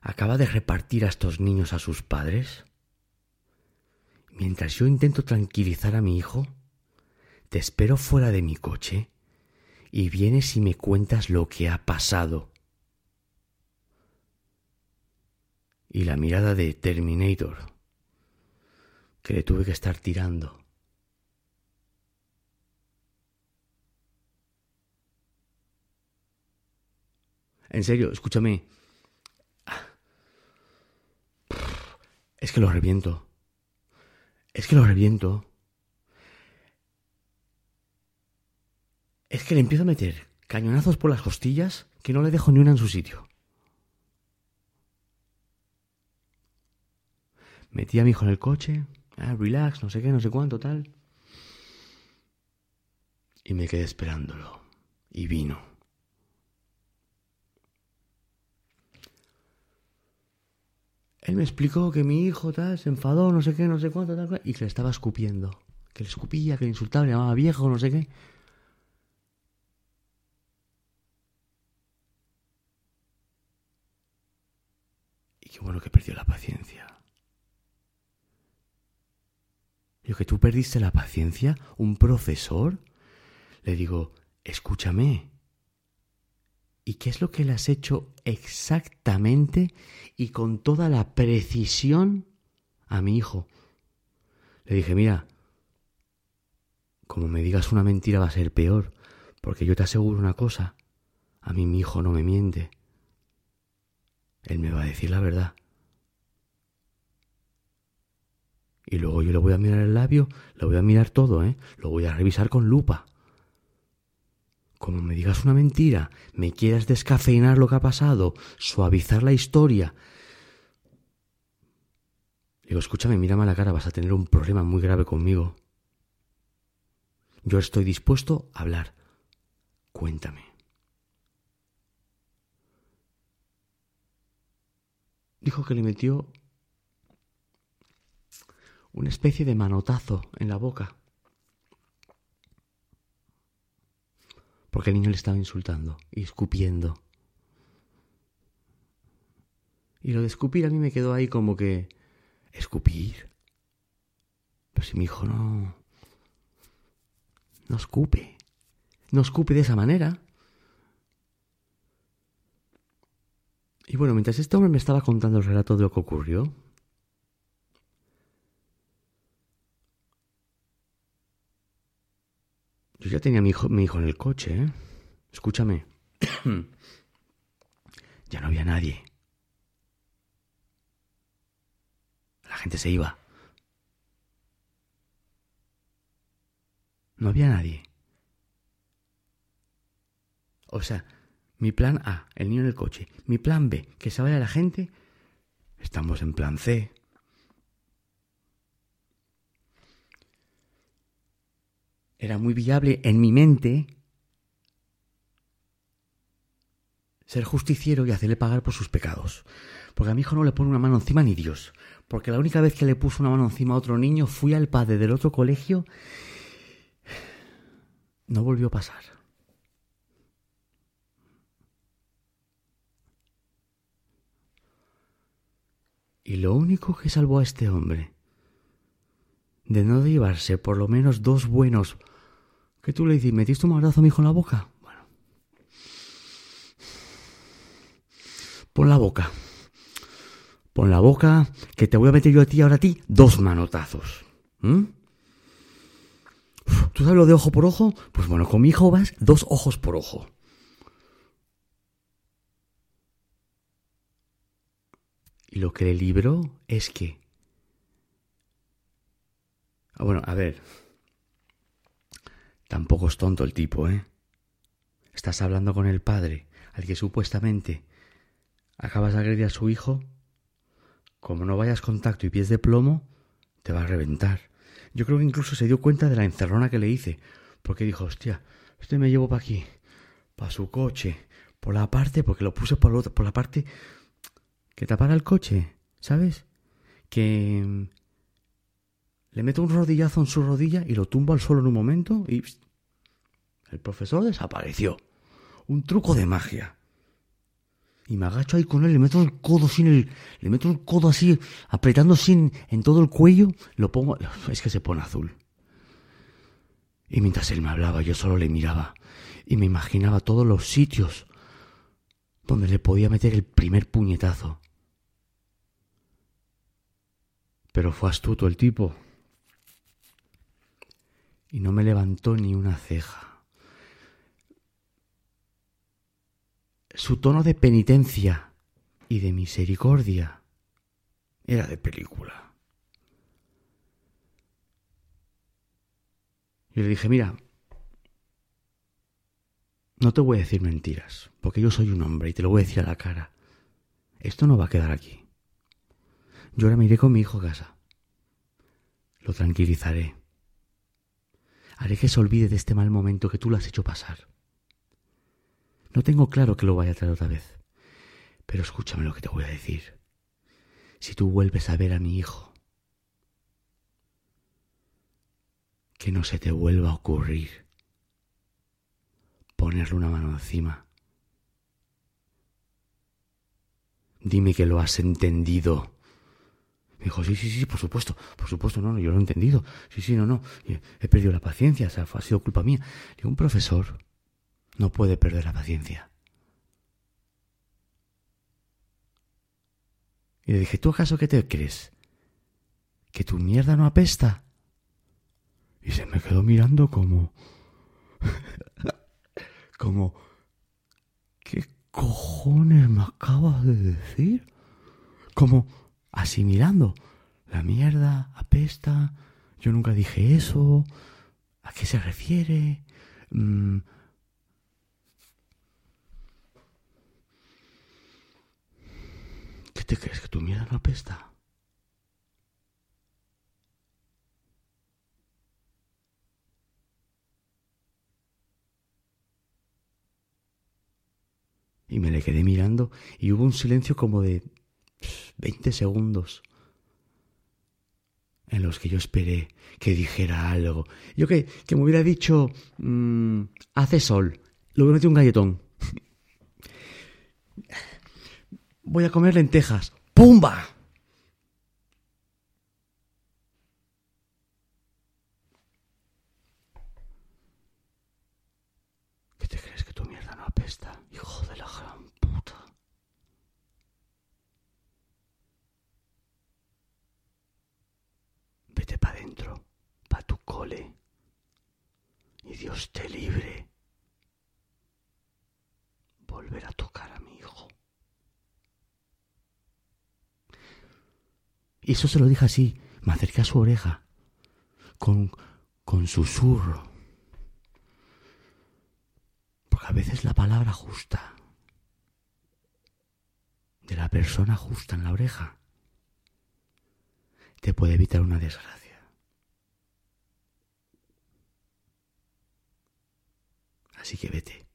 Acaba de repartir a estos niños a sus padres. Mientras yo intento tranquilizar a mi hijo, te espero fuera de mi coche y vienes y me cuentas lo que ha pasado. Y la mirada de Terminator que le tuve que estar tirando. En serio, escúchame. Es que lo reviento. Es que lo reviento. Es que le empiezo a meter cañonazos por las costillas que no le dejo ni una en su sitio. Metí a mi hijo en el coche, ah, relax, no sé qué, no sé cuánto, tal. Y me quedé esperándolo. Y vino. Él me explicó que mi hijo tal se enfadó, no sé qué, no sé cuánto, tal, y que le estaba escupiendo. Que le escupía, que le insultaba, le llamaba viejo, no sé qué. Qué bueno que perdió la paciencia. Digo, que tú perdiste la paciencia, un profesor. Le digo, escúchame. ¿Y qué es lo que le has hecho exactamente y con toda la precisión a mi hijo? Le dije, mira, como me digas una mentira va a ser peor, porque yo te aseguro una cosa, a mí mi hijo no me miente. Él me va a decir la verdad. Y luego yo le voy a mirar el labio, lo voy a mirar todo, ¿eh? Lo voy a revisar con lupa. Como me digas una mentira, me quieras descafeinar lo que ha pasado, suavizar la historia. Digo, escúchame, mírame a la cara, vas a tener un problema muy grave conmigo. Yo estoy dispuesto a hablar. Cuéntame. Dijo que le metió una especie de manotazo en la boca. Porque el niño le estaba insultando y escupiendo. Y lo de escupir a mí me quedó ahí como que... ¿Escupir? Pero si mi hijo no... No escupe. No escupe de esa manera. Y bueno, mientras este hombre me estaba contando el relato de lo que ocurrió, yo ya tenía a mi hijo, mi hijo en el coche, ¿eh? Escúchame. ya no había nadie. La gente se iba. No había nadie. O sea, mi plan A, el niño en el coche. Mi plan B, que se vaya la gente. Estamos en plan C. Era muy viable en mi mente ser justiciero y hacerle pagar por sus pecados. Porque a mi hijo no le pone una mano encima ni Dios. Porque la única vez que le puso una mano encima a otro niño fui al padre del otro colegio. No volvió a pasar. Y lo único que salvó a este hombre de no llevarse por lo menos dos buenos que tú le dices, ¿metiste un abrazo a mi hijo en la boca? Bueno. Pon la boca. Pon la boca, que te voy a meter yo a ti ahora a ti dos manotazos. ¿Mm? ¿Tú sabes lo de ojo por ojo? Pues bueno, con mi hijo vas dos ojos por ojo. Y lo que le libró es que... Ah, bueno, a ver. Tampoco es tonto el tipo, ¿eh? Estás hablando con el padre, al que supuestamente acabas de agredir a su hijo. Como no vayas con tacto y pies de plomo, te va a reventar. Yo creo que incluso se dio cuenta de la encerrona que le hice, porque dijo, hostia, este me llevo para aquí, para su coche, por la parte, porque lo puse por, por la parte que tapara el coche, ¿sabes? Que mm, le meto un rodillazo en su rodilla y lo tumbo al suelo en un momento y el profesor desapareció. Un truco de magia. Y me agacho ahí con él, le meto el codo sin el, le meto el codo así, apretando sin en todo el cuello, lo pongo, es que se pone azul. Y mientras él me hablaba, yo solo le miraba y me imaginaba todos los sitios donde le podía meter el primer puñetazo. Pero fue astuto el tipo. Y no me levantó ni una ceja. Su tono de penitencia y de misericordia era de película. Y le dije, mira, no te voy a decir mentiras, porque yo soy un hombre y te lo voy a decir a la cara. Esto no va a quedar aquí. Yo ahora me iré con mi hijo a casa. Lo tranquilizaré. Haré que se olvide de este mal momento que tú lo has hecho pasar. No tengo claro que lo vaya a traer otra vez. Pero escúchame lo que te voy a decir. Si tú vuelves a ver a mi hijo, que no se te vuelva a ocurrir ponerle una mano encima. Dime que lo has entendido. Me dijo, sí, sí, sí, por supuesto, por supuesto, no, no, yo lo he entendido. Sí, sí, no, no, he perdido la paciencia, o sea, ha sido culpa mía. Digo, un profesor no puede perder la paciencia. Y le dije, ¿tú acaso qué te crees? ¿Que tu mierda no apesta? Y se me quedó mirando como... como... ¿Qué cojones me acabas de decir? Como asimilando. La mierda apesta. Yo nunca dije eso. ¿A qué se refiere? Mm. ¿Qué te crees? ¿Que tu mierda no apesta? y me le quedé mirando y hubo un silencio como de 20 segundos en los que yo esperé que dijera algo. Yo que, que me hubiera dicho, mm, hace sol, le hubiera metido un galletón. Voy a comer lentejas. ¡Pumba! ¿Qué te crees que tu mierda no apesta, hijo de la gran puta? Vete para adentro, pa' tu cole. Y Dios te libre. Volver a tocar a mi hijo. Y eso se lo dije así. Me acerqué a su oreja. Con, con susurro. Porque a veces la palabra justa de la persona justa en la oreja te puede evitar una desgracia. Así que vete.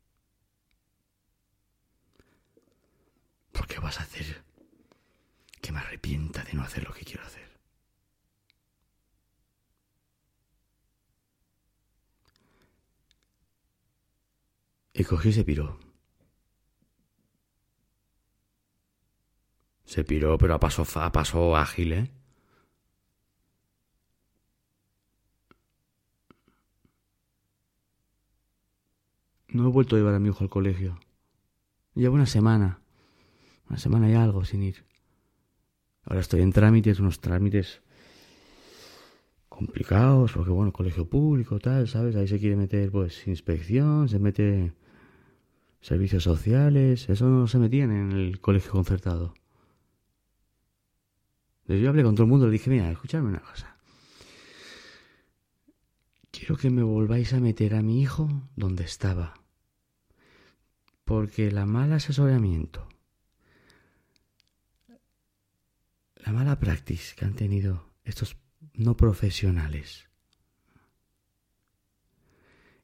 Porque vas a hacer que me arrepienta de no hacer lo que quiero hacer. Y cogí y se piró. Se piró, pero a paso, a paso ágil, ¿eh? No he vuelto a llevar a mi hijo al colegio. Llevo una semana. Una semana y algo sin ir. Ahora estoy en trámites, unos trámites complicados, porque bueno, colegio público, tal, ¿sabes? Ahí se quiere meter, pues, inspección, se mete servicios sociales, eso no se metía en el colegio concertado. Entonces yo hablé con todo el mundo, le dije, mira, escuchadme una cosa. Quiero que me volváis a meter a mi hijo donde estaba. Porque la mal asesoramiento, la mala práctica que han tenido estos no profesionales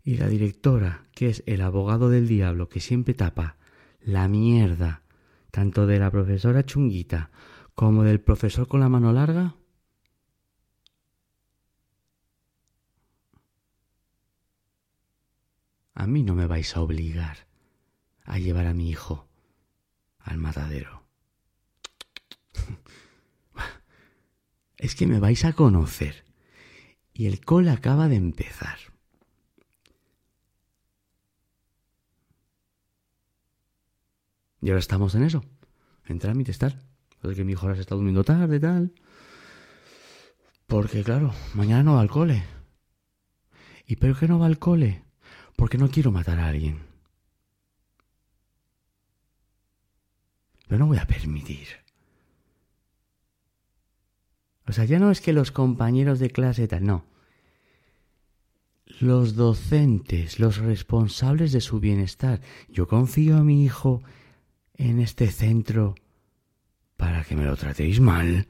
y la directora, que es el abogado del diablo que siempre tapa la mierda tanto de la profesora chunguita como del profesor con la mano larga, a mí no me vais a obligar a llevar a mi hijo al matadero. Es que me vais a conocer. Y el cole acaba de empezar. Y ahora estamos en eso. En trámite tal. Porque mi hijo ahora se está durmiendo tarde, tal. Porque, claro, mañana no va al cole. ¿Y por qué no va al cole? Porque no quiero matar a alguien. Pero no voy a permitir. O sea, ya no es que los compañeros de clase tal, no. Los docentes, los responsables de su bienestar. Yo confío a mi hijo en este centro para que me lo tratéis mal.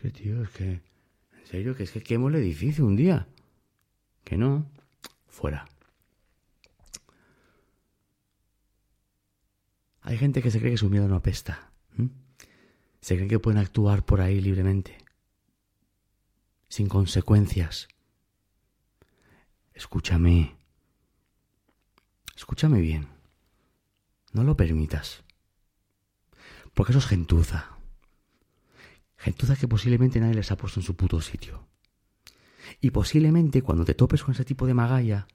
Que, tío, es que... En serio, que es que quemo el edificio un día. Que no. Fuera. Hay gente que se cree que su miedo no apesta. Se cree que pueden actuar por ahí libremente. Sin consecuencias. Escúchame. Escúchame bien. No lo permitas. Porque eso es gentuza. Gentuza que posiblemente nadie les ha puesto en su puto sitio. Y posiblemente cuando te topes con ese tipo de magalla,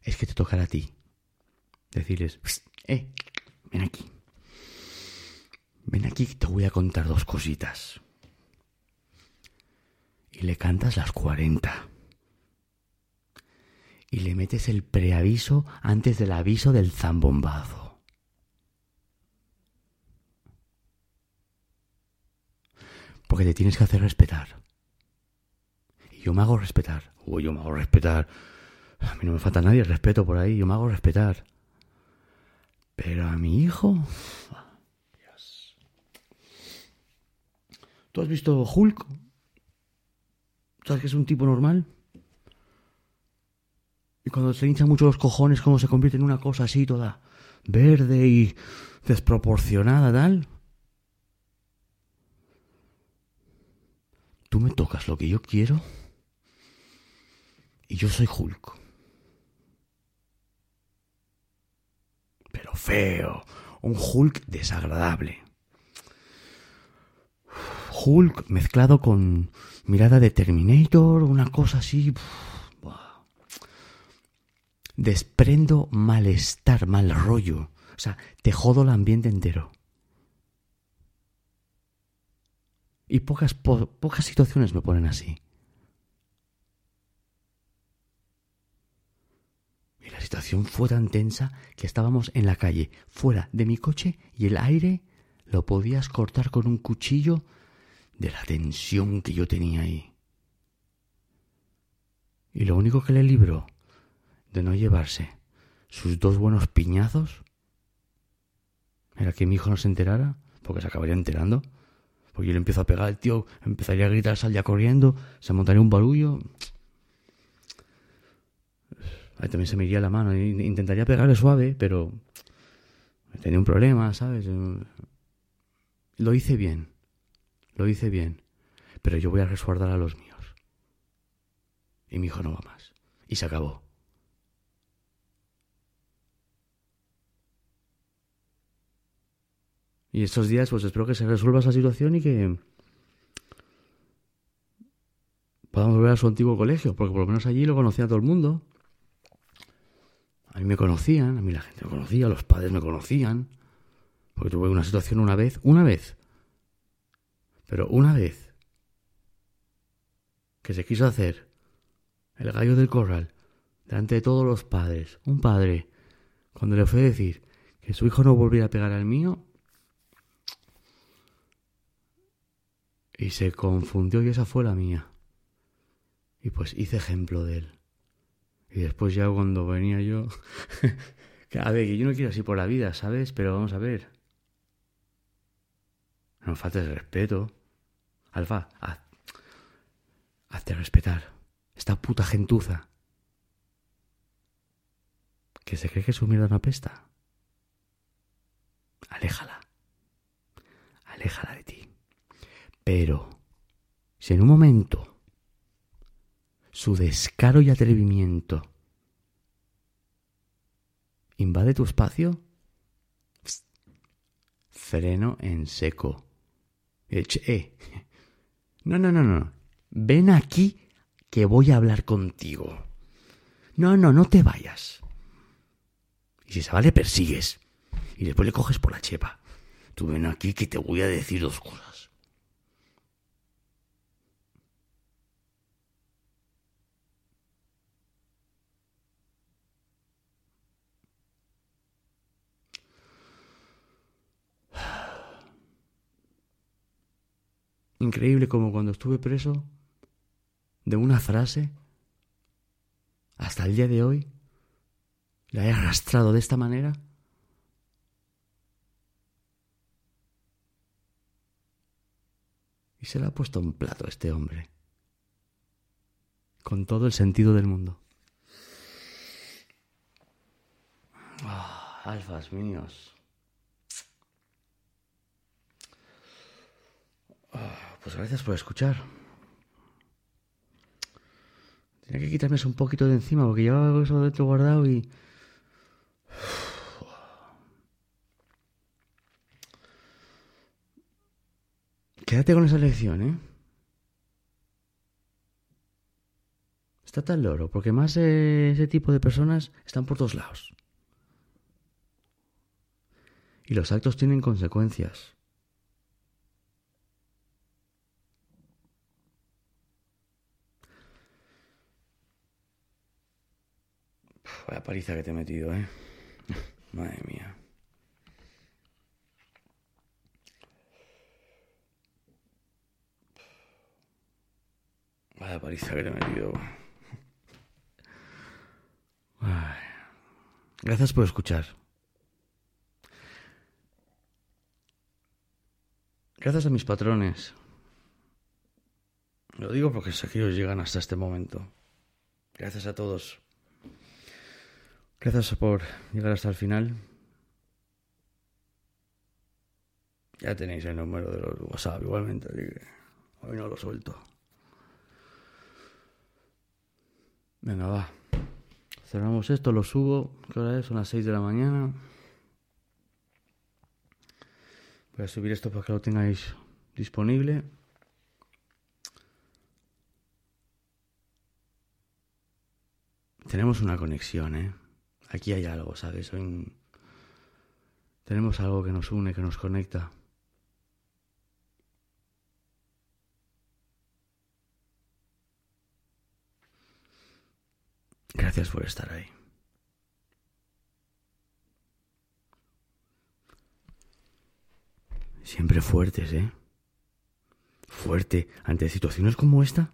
es que te tocará a ti. Decirles, eh, ven aquí. Ven aquí que te voy a contar dos cositas. Y le cantas las cuarenta. Y le metes el preaviso antes del aviso del zambombazo. Porque te tienes que hacer respetar. Y yo me hago respetar. O yo me hago respetar. A mí no me falta nadie el respeto por ahí. Yo me hago respetar. Pero a mi hijo... Dios. ¿Tú has visto Hulk? ¿Sabes que es un tipo normal? Y cuando se hinchan mucho los cojones, como se convierte en una cosa así toda verde y desproporcionada, tal. Tú me tocas lo que yo quiero y yo soy Hulk. Pero feo, un Hulk desagradable. Hulk mezclado con mirada de Terminator, una cosa así. Desprendo malestar, mal rollo. O sea, te jodo el ambiente entero. Y pocas, pocas situaciones me ponen así. Y la situación fue tan tensa que estábamos en la calle, fuera de mi coche, y el aire lo podías cortar con un cuchillo de la tensión que yo tenía ahí. Y lo único que le libró de no llevarse sus dos buenos piñazos era que mi hijo no se enterara, porque se acabaría enterando. Porque yo le empiezo a pegar, el tío empezaría a gritar, salía corriendo, se montaría un barullo. Ahí también se me iría la mano. Intentaría pegarle suave, pero tenía un problema, ¿sabes? Lo hice bien. Lo hice bien. Pero yo voy a resguardar a los míos. Y mi hijo no va más. Y se acabó. Y estos días, pues espero que se resuelva esa situación y que podamos volver a su antiguo colegio, porque por lo menos allí lo conocía todo el mundo. A mí me conocían, a mí la gente me conocía, los padres me conocían. Porque tuve una situación una vez, una vez. Pero una vez que se quiso hacer el gallo del corral delante de todos los padres, un padre, cuando le fue a decir que su hijo no volviera a pegar al mío, Y se confundió y esa fue la mía. Y pues hice ejemplo de él. Y después ya cuando venía yo... a ver, que yo no quiero así por la vida, ¿sabes? Pero vamos a ver. No faltes respeto. Alfa, haz, hazte respetar. Esta puta gentuza. Que se cree que su mierda no apesta. Aléjala. Aléjala de ti. Pero, si en un momento su descaro y atrevimiento invade tu espacio, freno en seco. Eh, no, no, no, no. Ven aquí que voy a hablar contigo. No, no, no te vayas. Y si se va, le persigues. Y después le coges por la chepa. Tú ven aquí que te voy a decir dos cosas. Increíble como cuando estuve preso, de una frase, hasta el día de hoy, la he arrastrado de esta manera. Y se la ha puesto un plato este hombre, con todo el sentido del mundo. Ah, alfas míos. Pues gracias por escuchar. Tenía que quitarme eso un poquito de encima porque llevaba eso dentro guardado y... Quédate con esa lección, ¿eh? Está tan loro, porque más ese tipo de personas están por todos lados. Y los actos tienen consecuencias. Vaya paliza que te he metido, ¿eh? Madre mía. Vaya paliza que te he metido. Gracias por escuchar. Gracias a mis patrones. Lo digo porque sé que ellos llegan hasta este momento. Gracias a todos. Gracias por llegar hasta el final. Ya tenéis el número de los WhatsApp igualmente, así que hoy no lo suelto. Venga, va. Cerramos esto, lo subo. ¿Qué hora es? Son las 6 de la mañana. Voy a subir esto para que lo tengáis disponible. Tenemos una conexión, ¿eh? Aquí hay algo, ¿sabes? Tenemos algo que nos une, que nos conecta. Gracias por estar ahí. Siempre fuertes, ¿eh? Fuerte ante situaciones como esta.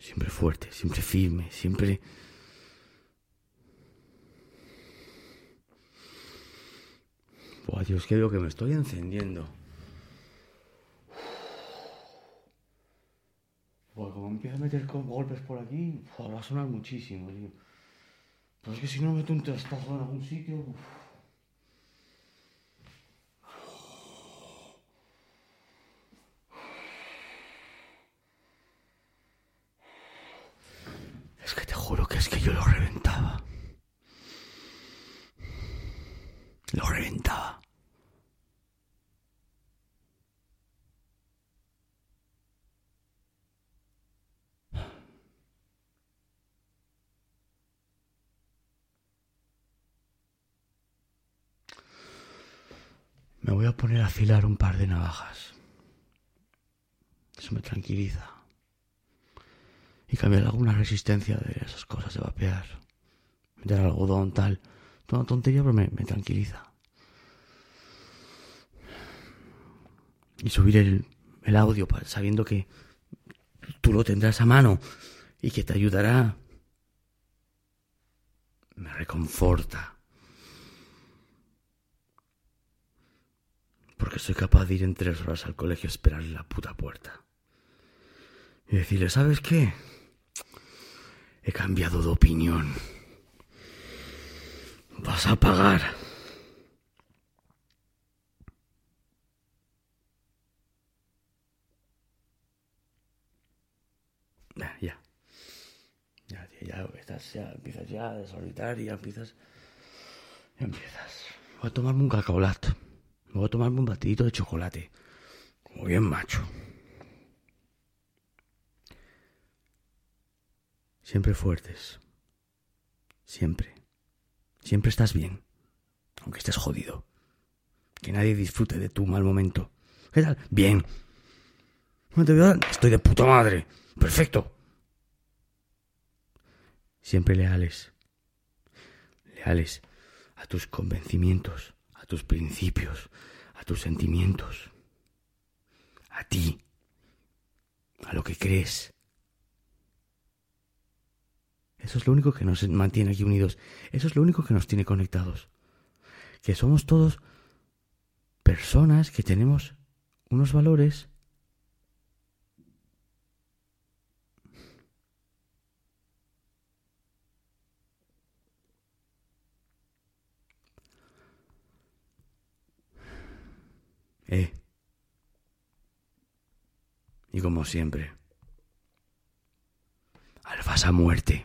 Siempre fuerte, siempre firme, siempre... Buah, Dios, que veo que me estoy encendiendo. Buah, como empiezo a meter golpes por aquí, va a sonar muchísimo, tío. Pero es que si no meto un trastazo en algún sitio que te juro que es que yo lo reventaba. Lo reventaba. Voy a poner a afilar un par de navajas. Eso me tranquiliza. Y cambiar alguna resistencia de esas cosas de vapear. Meter algodón, tal. Toda tontería, pero me, tranquiliza. Y subir el audio sabiendo que tú lo tendrás a mano y que te ayudará. Me reconforta. Porque soy capaz de ir en tres horas al colegio a esperar en la puta puerta. Y decirle, ¿sabes qué? He cambiado de opinión. Vas a pagar. Ya, ya. Ya, ya, estás, ya empiezas ya a desorbitar y ya empiezas. Ya empiezas. Voy a tomarme un cacaolat. Voy a tomarme un batidito de chocolate. Como bien macho. Siempre fuertes. Siempre. Siempre estás bien. Aunque estés jodido. Que nadie disfrute de tu mal momento. ¿Qué tal? Bien. Estoy de puta madre. Perfecto. Siempre leales. Leales a tus convencimientos, a tus principios, a tus sentimientos. A ti. A lo que crees. Eso es lo único que nos mantiene aquí unidos. Eso es lo único que nos tiene conectados. Que somos todos personas que tenemos unos valores Eh. Y como siempre, alfas a muerte.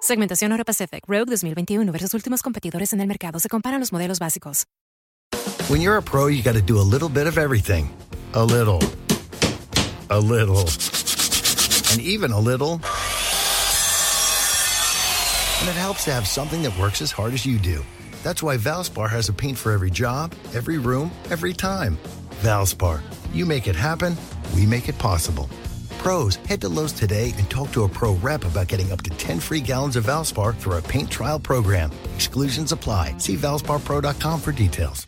Segmentación Euro Pacific Rogue 2021 versus últimos competidores en el mercado. Se comparan los modelos básicos. When you're a pro, you got to do a little bit of everything. A little. A little. And even a little. And it helps to have something that works as hard as you do. That's why Valspar has a paint for every job, every room, every time. Valspar. You make it happen, we make it possible. Pros, head to Lowe's today and talk to a pro rep about getting up to 10 free gallons of Valspar through our paint trial program. Exclusions apply. See valsparpro.com for details.